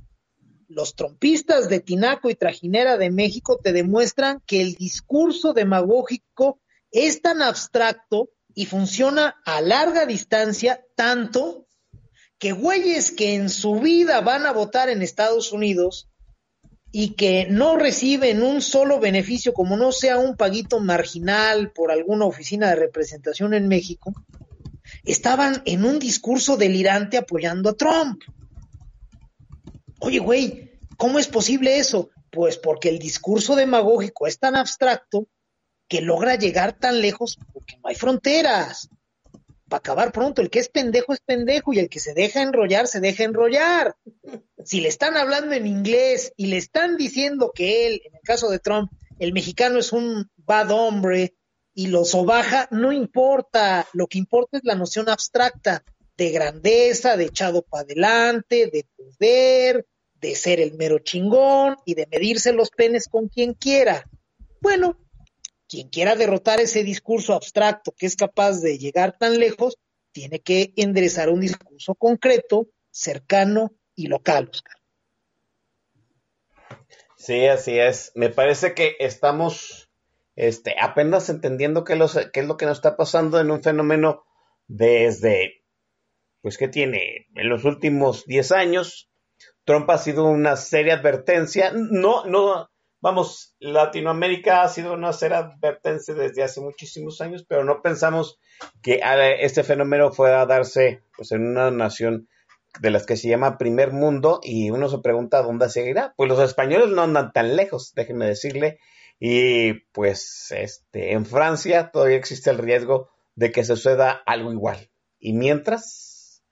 Los trompistas de Tinaco y Trajinera de México te demuestran que el discurso demagógico es tan abstracto y funciona a larga distancia tanto que güeyes que en su vida van a votar en Estados Unidos y que no reciben un solo beneficio, como no sea un paguito marginal por alguna oficina de representación en México, estaban en un discurso delirante apoyando a Trump. Oye, güey, ¿cómo es posible eso? Pues porque el discurso demagógico es tan abstracto que logra llegar tan lejos porque no hay fronteras. Para acabar pronto, el que es pendejo es pendejo y el que se deja enrollar, se deja enrollar si le están hablando en inglés y le están diciendo que él, en el caso de Trump, el mexicano es un bad hombre y lo sobaja, no importa, lo que importa es la noción abstracta de grandeza, de echado para adelante, de poder, de ser el mero chingón y de medirse los penes con quien quiera. Bueno, quien quiera derrotar ese discurso abstracto que es capaz de llegar tan lejos, tiene que enderezar un discurso concreto, cercano y local, Oscar. Sí, así es. Me parece que estamos este, apenas entendiendo qué, es lo que nos está pasando en un fenómeno desde, pues, que tiene en los últimos 10 años. Trump ha sido una seria advertencia. No, no, vamos, Latinoamérica ha sido una seria advertencia desde hace muchísimos años, pero no pensamos que este fenómeno fuera darse pues, en una nación de las que se llama primer mundo y uno se pregunta dónde seguirá. Pues los españoles no andan tan lejos, déjenme decirle. Y pues este, en Francia todavía existe el riesgo de que suceda algo igual. Y mientras,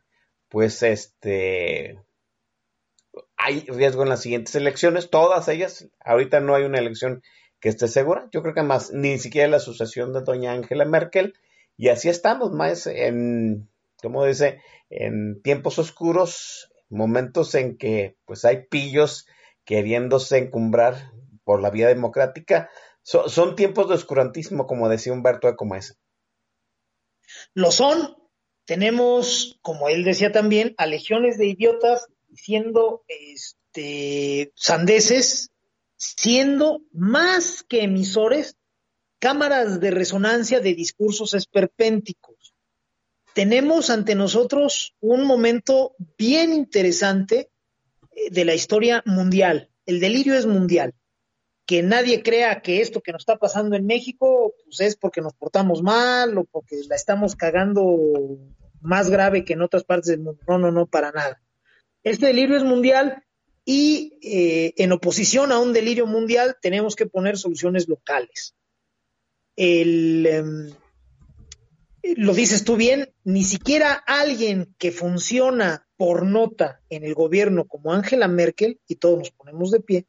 pues este, hay riesgo en las siguientes elecciones, todas ellas. Ahorita no hay una elección que esté segura. Yo creo que más ni siquiera la sucesión de doña Angela Merkel Y así estamos, más en, como dice, en tiempos oscuros, momentos en que pues hay pillos queriéndose encumbrar por la vía democrática. son tiempos de oscurantismo, como decía Humberto de Comesa. Lo son. Tenemos, como él decía también, a legiones de idiotas diciendo este, sandeces, siendo más que emisores, cámaras de resonancia de discursos esperpénticos. Tenemos ante nosotros un momento bien interesante eh, de la historia mundial. El delirio es mundial. Que nadie crea que esto que nos está pasando en México pues es porque nos portamos mal o porque la estamos cagando más grave que en otras partes del mundo. No, no, no, para nada. Este delirio es mundial y eh, en oposición a un delirio mundial tenemos que poner soluciones locales. Em, lo dices tú bien, ni siquiera alguien que funciona por nota en el gobierno como Angela Merkel, y todos nos ponemos de pie,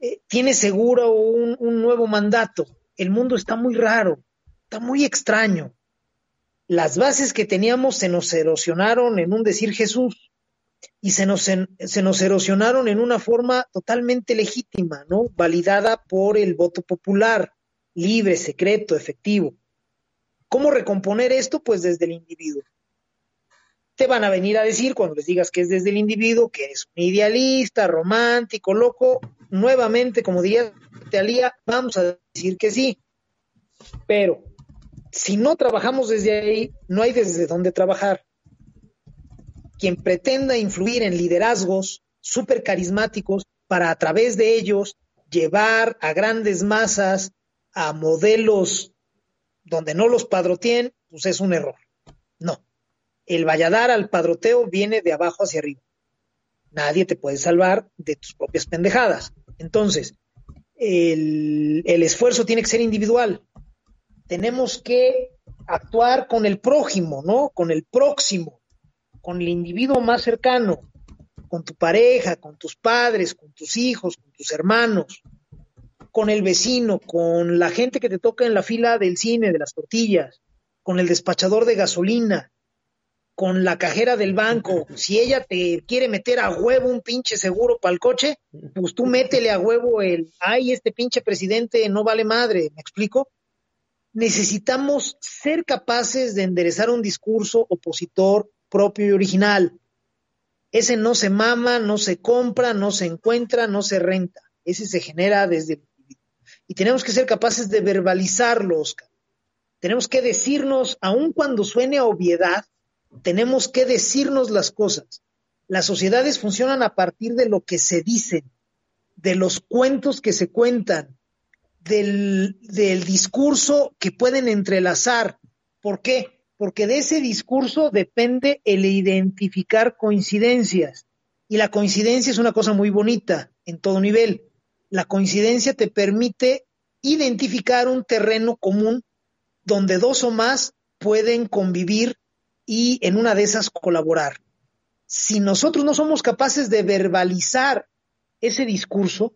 eh, tiene seguro un nuevo mandato. El mundo está muy raro, está muy extraño. Las bases que teníamos se nos erosionaron en un decir Jesús y se nos, se nos erosionaron en una forma totalmente legítima, ¿no? Validada por el voto popular, libre, secreto, efectivo. ¿Cómo recomponer esto? Pues desde el individuo. Te van a venir a decir cuando les digas que es desde el individuo, que eres un idealista, romántico, loco. Nuevamente, como diría Talía, vamos a decir que sí. Pero si no trabajamos desde ahí, no hay desde dónde trabajar quien pretenda influir en liderazgos súper carismáticos para a través de ellos llevar a grandes masas a modelos donde no los padroteen, pues es un error. No. El valladar al padroteo viene de abajo hacia arriba. Nadie te puede salvar de tus propias pendejadas. Entonces, el esfuerzo tiene que ser individual. Tenemos que actuar con el prójimo, ¿no? Con el próximo con el individuo más cercano, con tu pareja, con tus padres, con tus hijos, con tus hermanos, con el vecino, con la gente que te toca en la fila del cine, de las tortillas, con el despachador de gasolina, con la cajera del banco. Si ella te quiere meter a huevo un pinche seguro para el coche, pues tú métele a huevo el, ay, este pinche presidente no vale madre, ¿me explico? Necesitamos ser capaces de enderezar un discurso opositor propio y original. Ese no se mama, no se compra, no se encuentra, no se renta. Ese se genera desde el individuo. Y tenemos que ser capaces de verbalizarlo, Oscar. Tenemos que decirnos, aun cuando suene a obviedad, tenemos que decirnos las cosas. Las sociedades funcionan a partir de lo que se dicen, de los cuentos que se cuentan, del, del discurso que pueden entrelazar. ¿Por qué? Porque de ese discurso depende el identificar coincidencias. Y la coincidencia es una cosa muy bonita en todo nivel. La coincidencia te permite identificar un terreno común donde dos o más pueden convivir y en una de esas colaborar. Si nosotros no somos capaces de verbalizar ese discurso,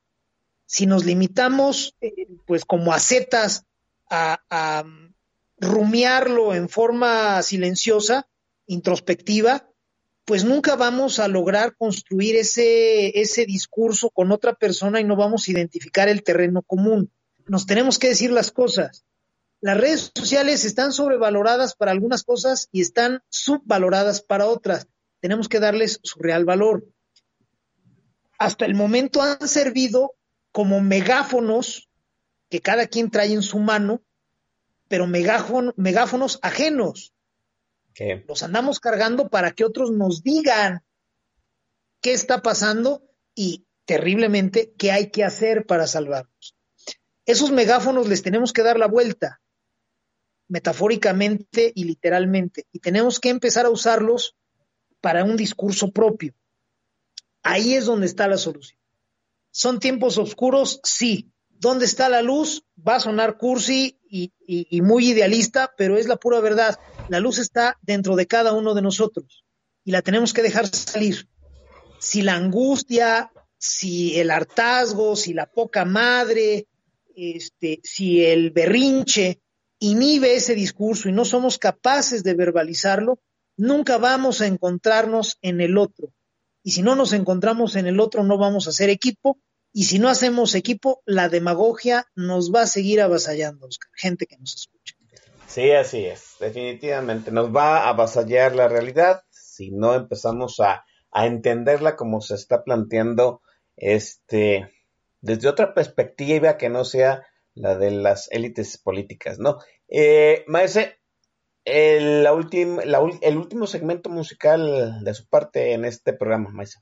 si nos limitamos, eh, pues como acetas a, a, rumiarlo en forma silenciosa, introspectiva, pues nunca vamos a lograr construir ese, ese discurso con otra persona y no vamos a identificar el terreno común. Nos tenemos que decir las cosas. Las redes sociales están sobrevaloradas para algunas cosas y están subvaloradas para otras. Tenemos que darles su real valor. Hasta el momento han servido como megáfonos que cada quien trae en su mano pero megáfonos ajenos. Los andamos cargando para que otros nos digan qué está pasando y terriblemente qué hay que hacer para salvarnos. Esos megáfonos les tenemos que dar la vuelta, metafóricamente y literalmente, y tenemos que empezar a usarlos para un discurso propio. Ahí es donde está la solución. ¿Son tiempos oscuros? Sí. ¿Dónde está la luz? Va a sonar cursi y, muy idealista, pero es la pura verdad. La luz está dentro de cada uno de nosotros y la tenemos que dejar salir. Si la angustia, si el hartazgo, si la poca madre, este, si el berrinche inhibe ese discurso y no somos capaces de verbalizarlo, nunca vamos a encontrarnos en el otro. Y si no nos encontramos en el otro, no vamos a ser equipo. Y si no hacemos equipo, la demagogia nos va a seguir avasallando. Gente que nos escucha. Sí, así es. Definitivamente nos va a avasallar la realidad si no empezamos a, entenderla como se está planteando este desde otra perspectiva que no sea la de las élites políticas, ¿no? Eh, Maese, el, la el último segmento musical de su parte en este programa, Maese.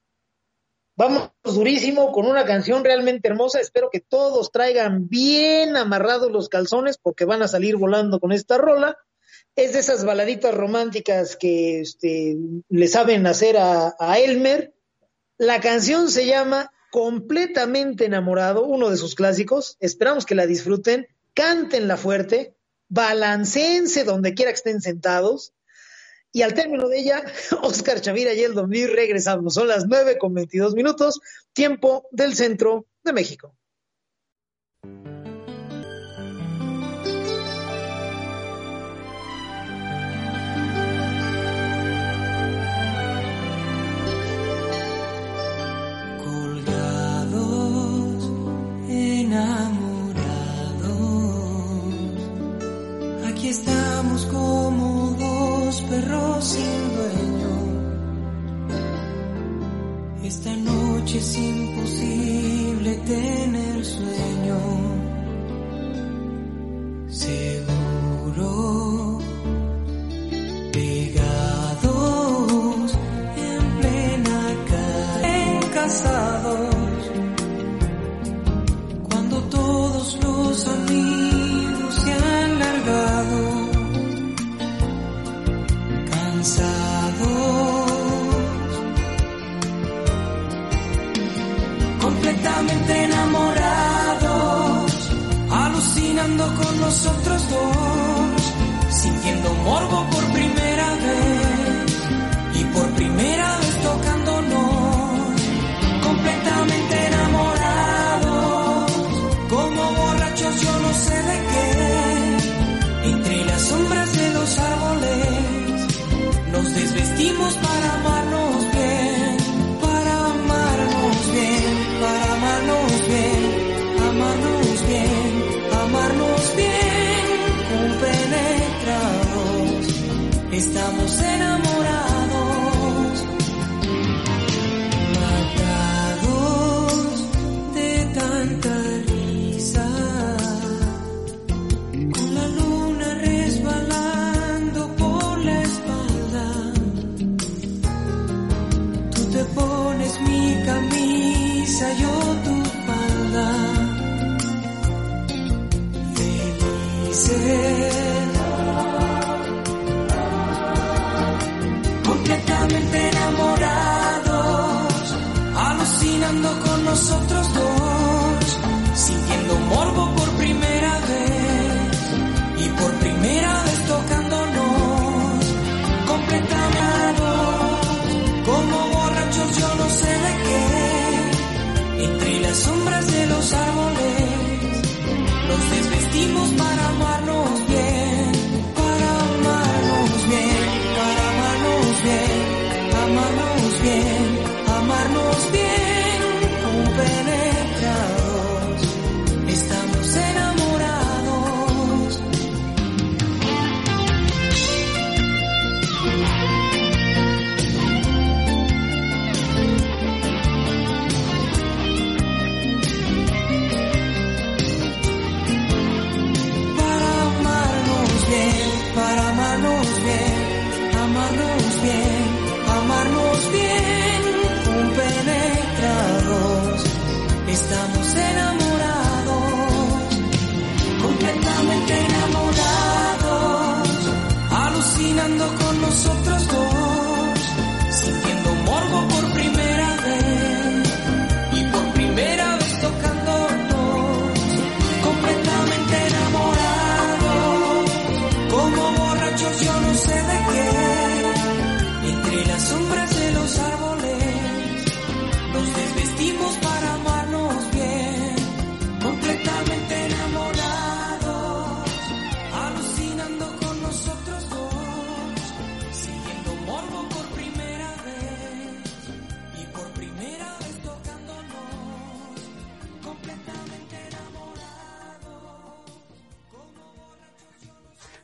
Vamos durísimo con una canción realmente hermosa. Espero que todos traigan bien amarrados los calzones porque van a salir volando con esta rola. Es de esas baladitas románticas que este, le saben hacer a, a Elmer. La canción se llama Completamente enamorado, uno de sus clásicos. Esperamos que la disfruten, cántenla fuerte, balanceense donde quiera que estén sentados. Y al término de ella, Oscar Chavira y el Domir regresamos. Son las 9 con 22 minutos, tiempo del centro de México. estamos dos perros sin dueño. Esta noche es imposible tener sueño. Seguro. Pegados en plena calle, casados. Cuando todos los amigos con nosotros dos, sintiendo morbo por estamos enamorados, nosotros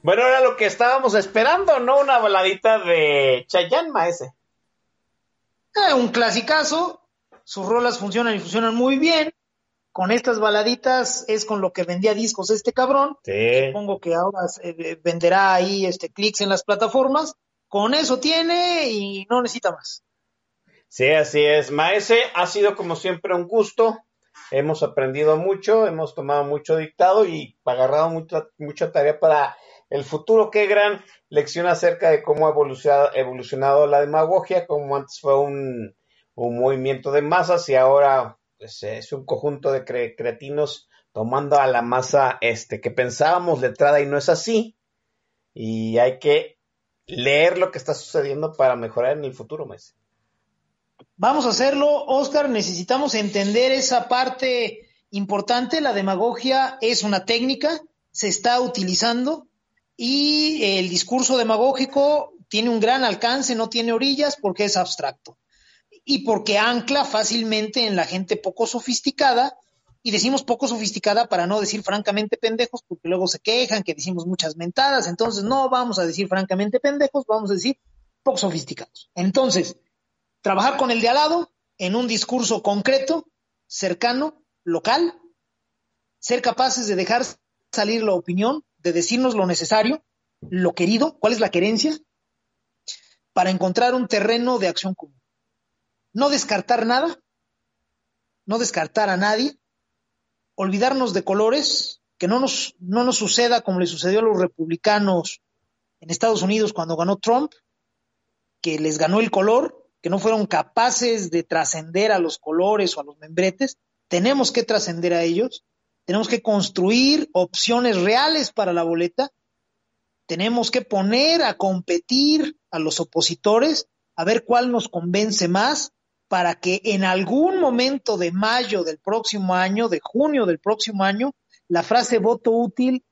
Bueno, era lo que estábamos esperando, ¿no? Una baladita de Chayanne, maese. Eh, un clasicazo, sus rolas funcionan y funcionan muy bien. Con estas baladitas es con lo que vendía discos este cabrón. Sí. Supongo que ahora eh, venderá ahí este clics en las plataformas. Con eso tiene y no necesita más. Sí, así es. Maese, ha sido como siempre un gusto. Hemos aprendido mucho, hemos tomado mucho dictado y agarrado mucha, mucha tarea para el futuro. Qué gran lección acerca de cómo ha evolucionado, la demagogia, como antes fue un, un movimiento de masas y ahora pues, es un conjunto de cre cretinos tomando a la masa este que pensábamos letrada y no es así. Y hay que leer lo que está sucediendo para mejorar en el futuro, mes. Vamos a hacerlo, Oscar. Necesitamos entender esa parte importante. La demagogia es una técnica, se está utilizando y el discurso demagógico tiene un gran alcance, no tiene orillas porque es abstracto y porque ancla fácilmente en la gente poco sofisticada. Y decimos poco sofisticada para no decir francamente pendejos, porque luego se quejan que decimos muchas mentadas. Entonces, no vamos a decir francamente pendejos, vamos a decir poco sofisticados. Entonces, trabajar con el de al lado en un discurso concreto, cercano, local, ser capaces de dejar salir la opinión, de decirnos lo necesario, lo querido, cuál es la querencia, para encontrar un terreno de acción común. No descartar nada, no descartar a nadie, olvidarnos de colores, que no nos, no nos suceda como le sucedió a los republicanos en Estados Unidos cuando ganó Trump, que les ganó el color, que no fueron capaces de trascender a los colores o a los membretes. Tenemos que trascender a ellos, tenemos que construir opciones reales para la boleta, tenemos que poner a competir a los opositores, a ver cuál nos convence más, para que en algún momento de mayo del próximo año, de junio del próximo año, la frase voto útil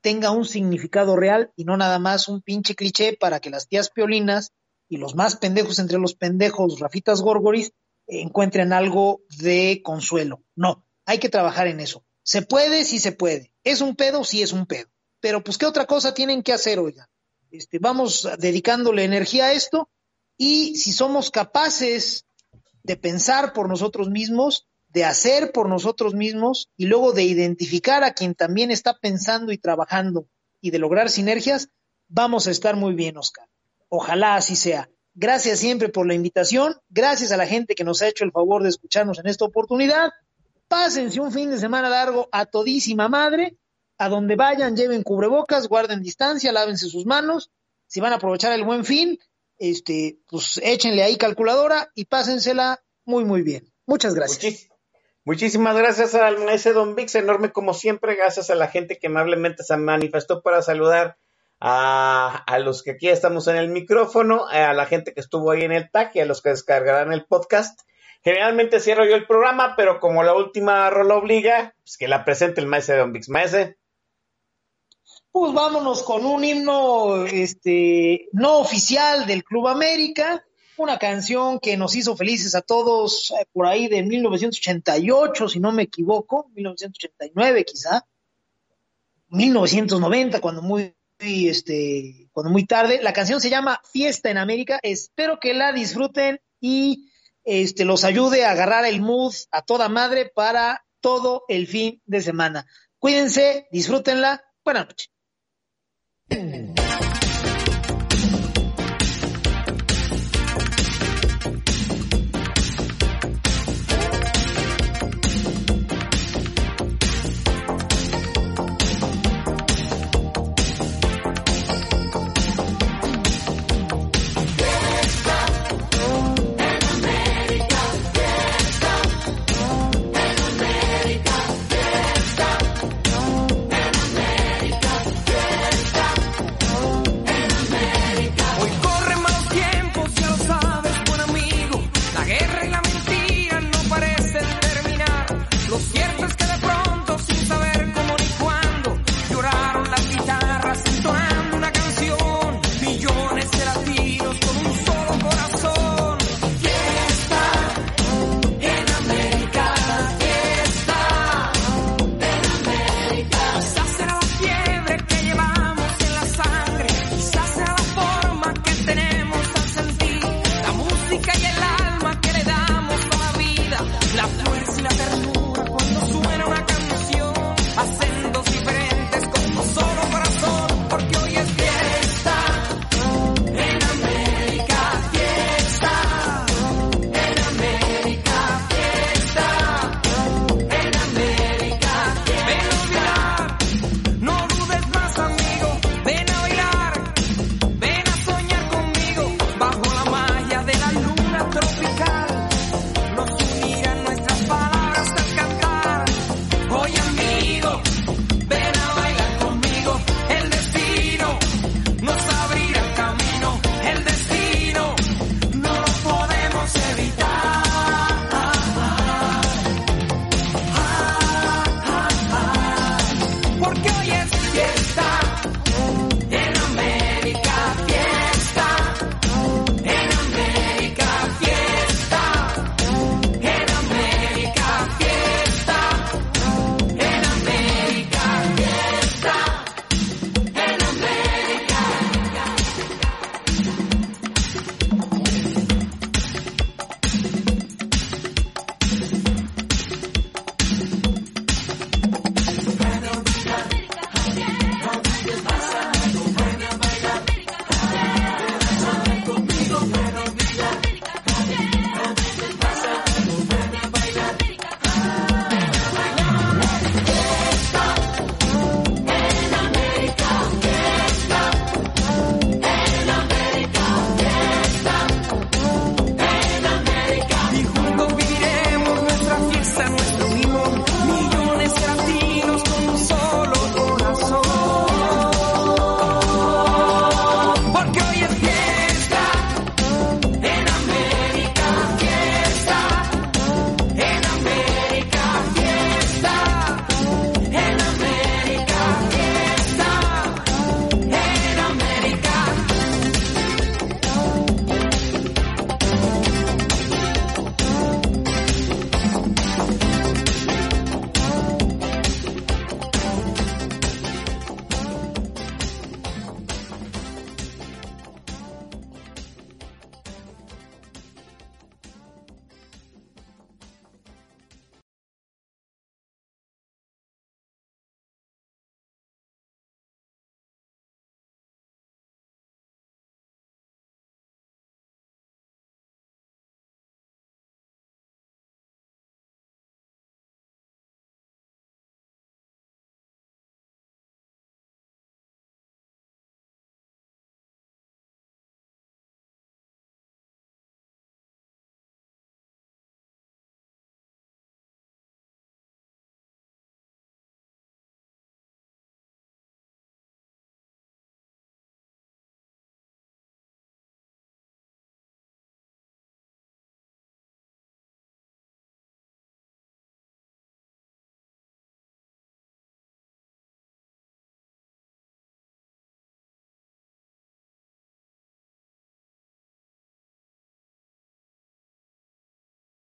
tenga un significado real y no nada más un pinche cliché para que las tías piolinas y los más pendejos entre los pendejos, Rafitas Gorgoris, encuentren algo de consuelo. No, hay que trabajar en eso. Se puede, sí se puede. Es un pedo, sí es un pedo. Pero pues, ¿qué otra cosa tienen que hacer, oiga? Este, vamos dedicándole energía a esto y si somos capaces de pensar por nosotros mismos, de hacer por nosotros mismos y luego de identificar a quien también está pensando y trabajando y de lograr sinergias, vamos a estar muy bien, Oscar. Ojalá así sea. Gracias siempre por la invitación, gracias a la gente que nos ha hecho el favor de escucharnos en esta oportunidad. Pásense un fin de semana largo a todísima madre, a donde vayan, lleven cubrebocas, guarden distancia, lávense sus manos. Si van a aprovechar el buen fin, este, pues échenle ahí calculadora y pásensela muy, muy bien. Muchas gracias. muchísimas gracias al ese Don Vix, enorme como siempre, gracias a la gente que amablemente se manifestó para saludar a, a, los que aquí estamos en el micrófono, a la gente que estuvo ahí en el TAC y a los que descargarán el podcast. Generalmente cierro yo el programa, pero como la última rola obliga, pues que la presente el maese Don Vix. Maese. Pues vámonos con un himno este, no oficial del Club América, una canción que nos hizo felices a todos eh, por ahí de 1988, si no me equivoco, 1989 quizá, 1990 cuando muy este cuando muy tarde. La canción se llama Fiesta en América. Espero que la disfruten y este los ayude a agarrar el mood a toda madre para todo el fin de semana. Cuídense, disfrútenla. Buenas noches.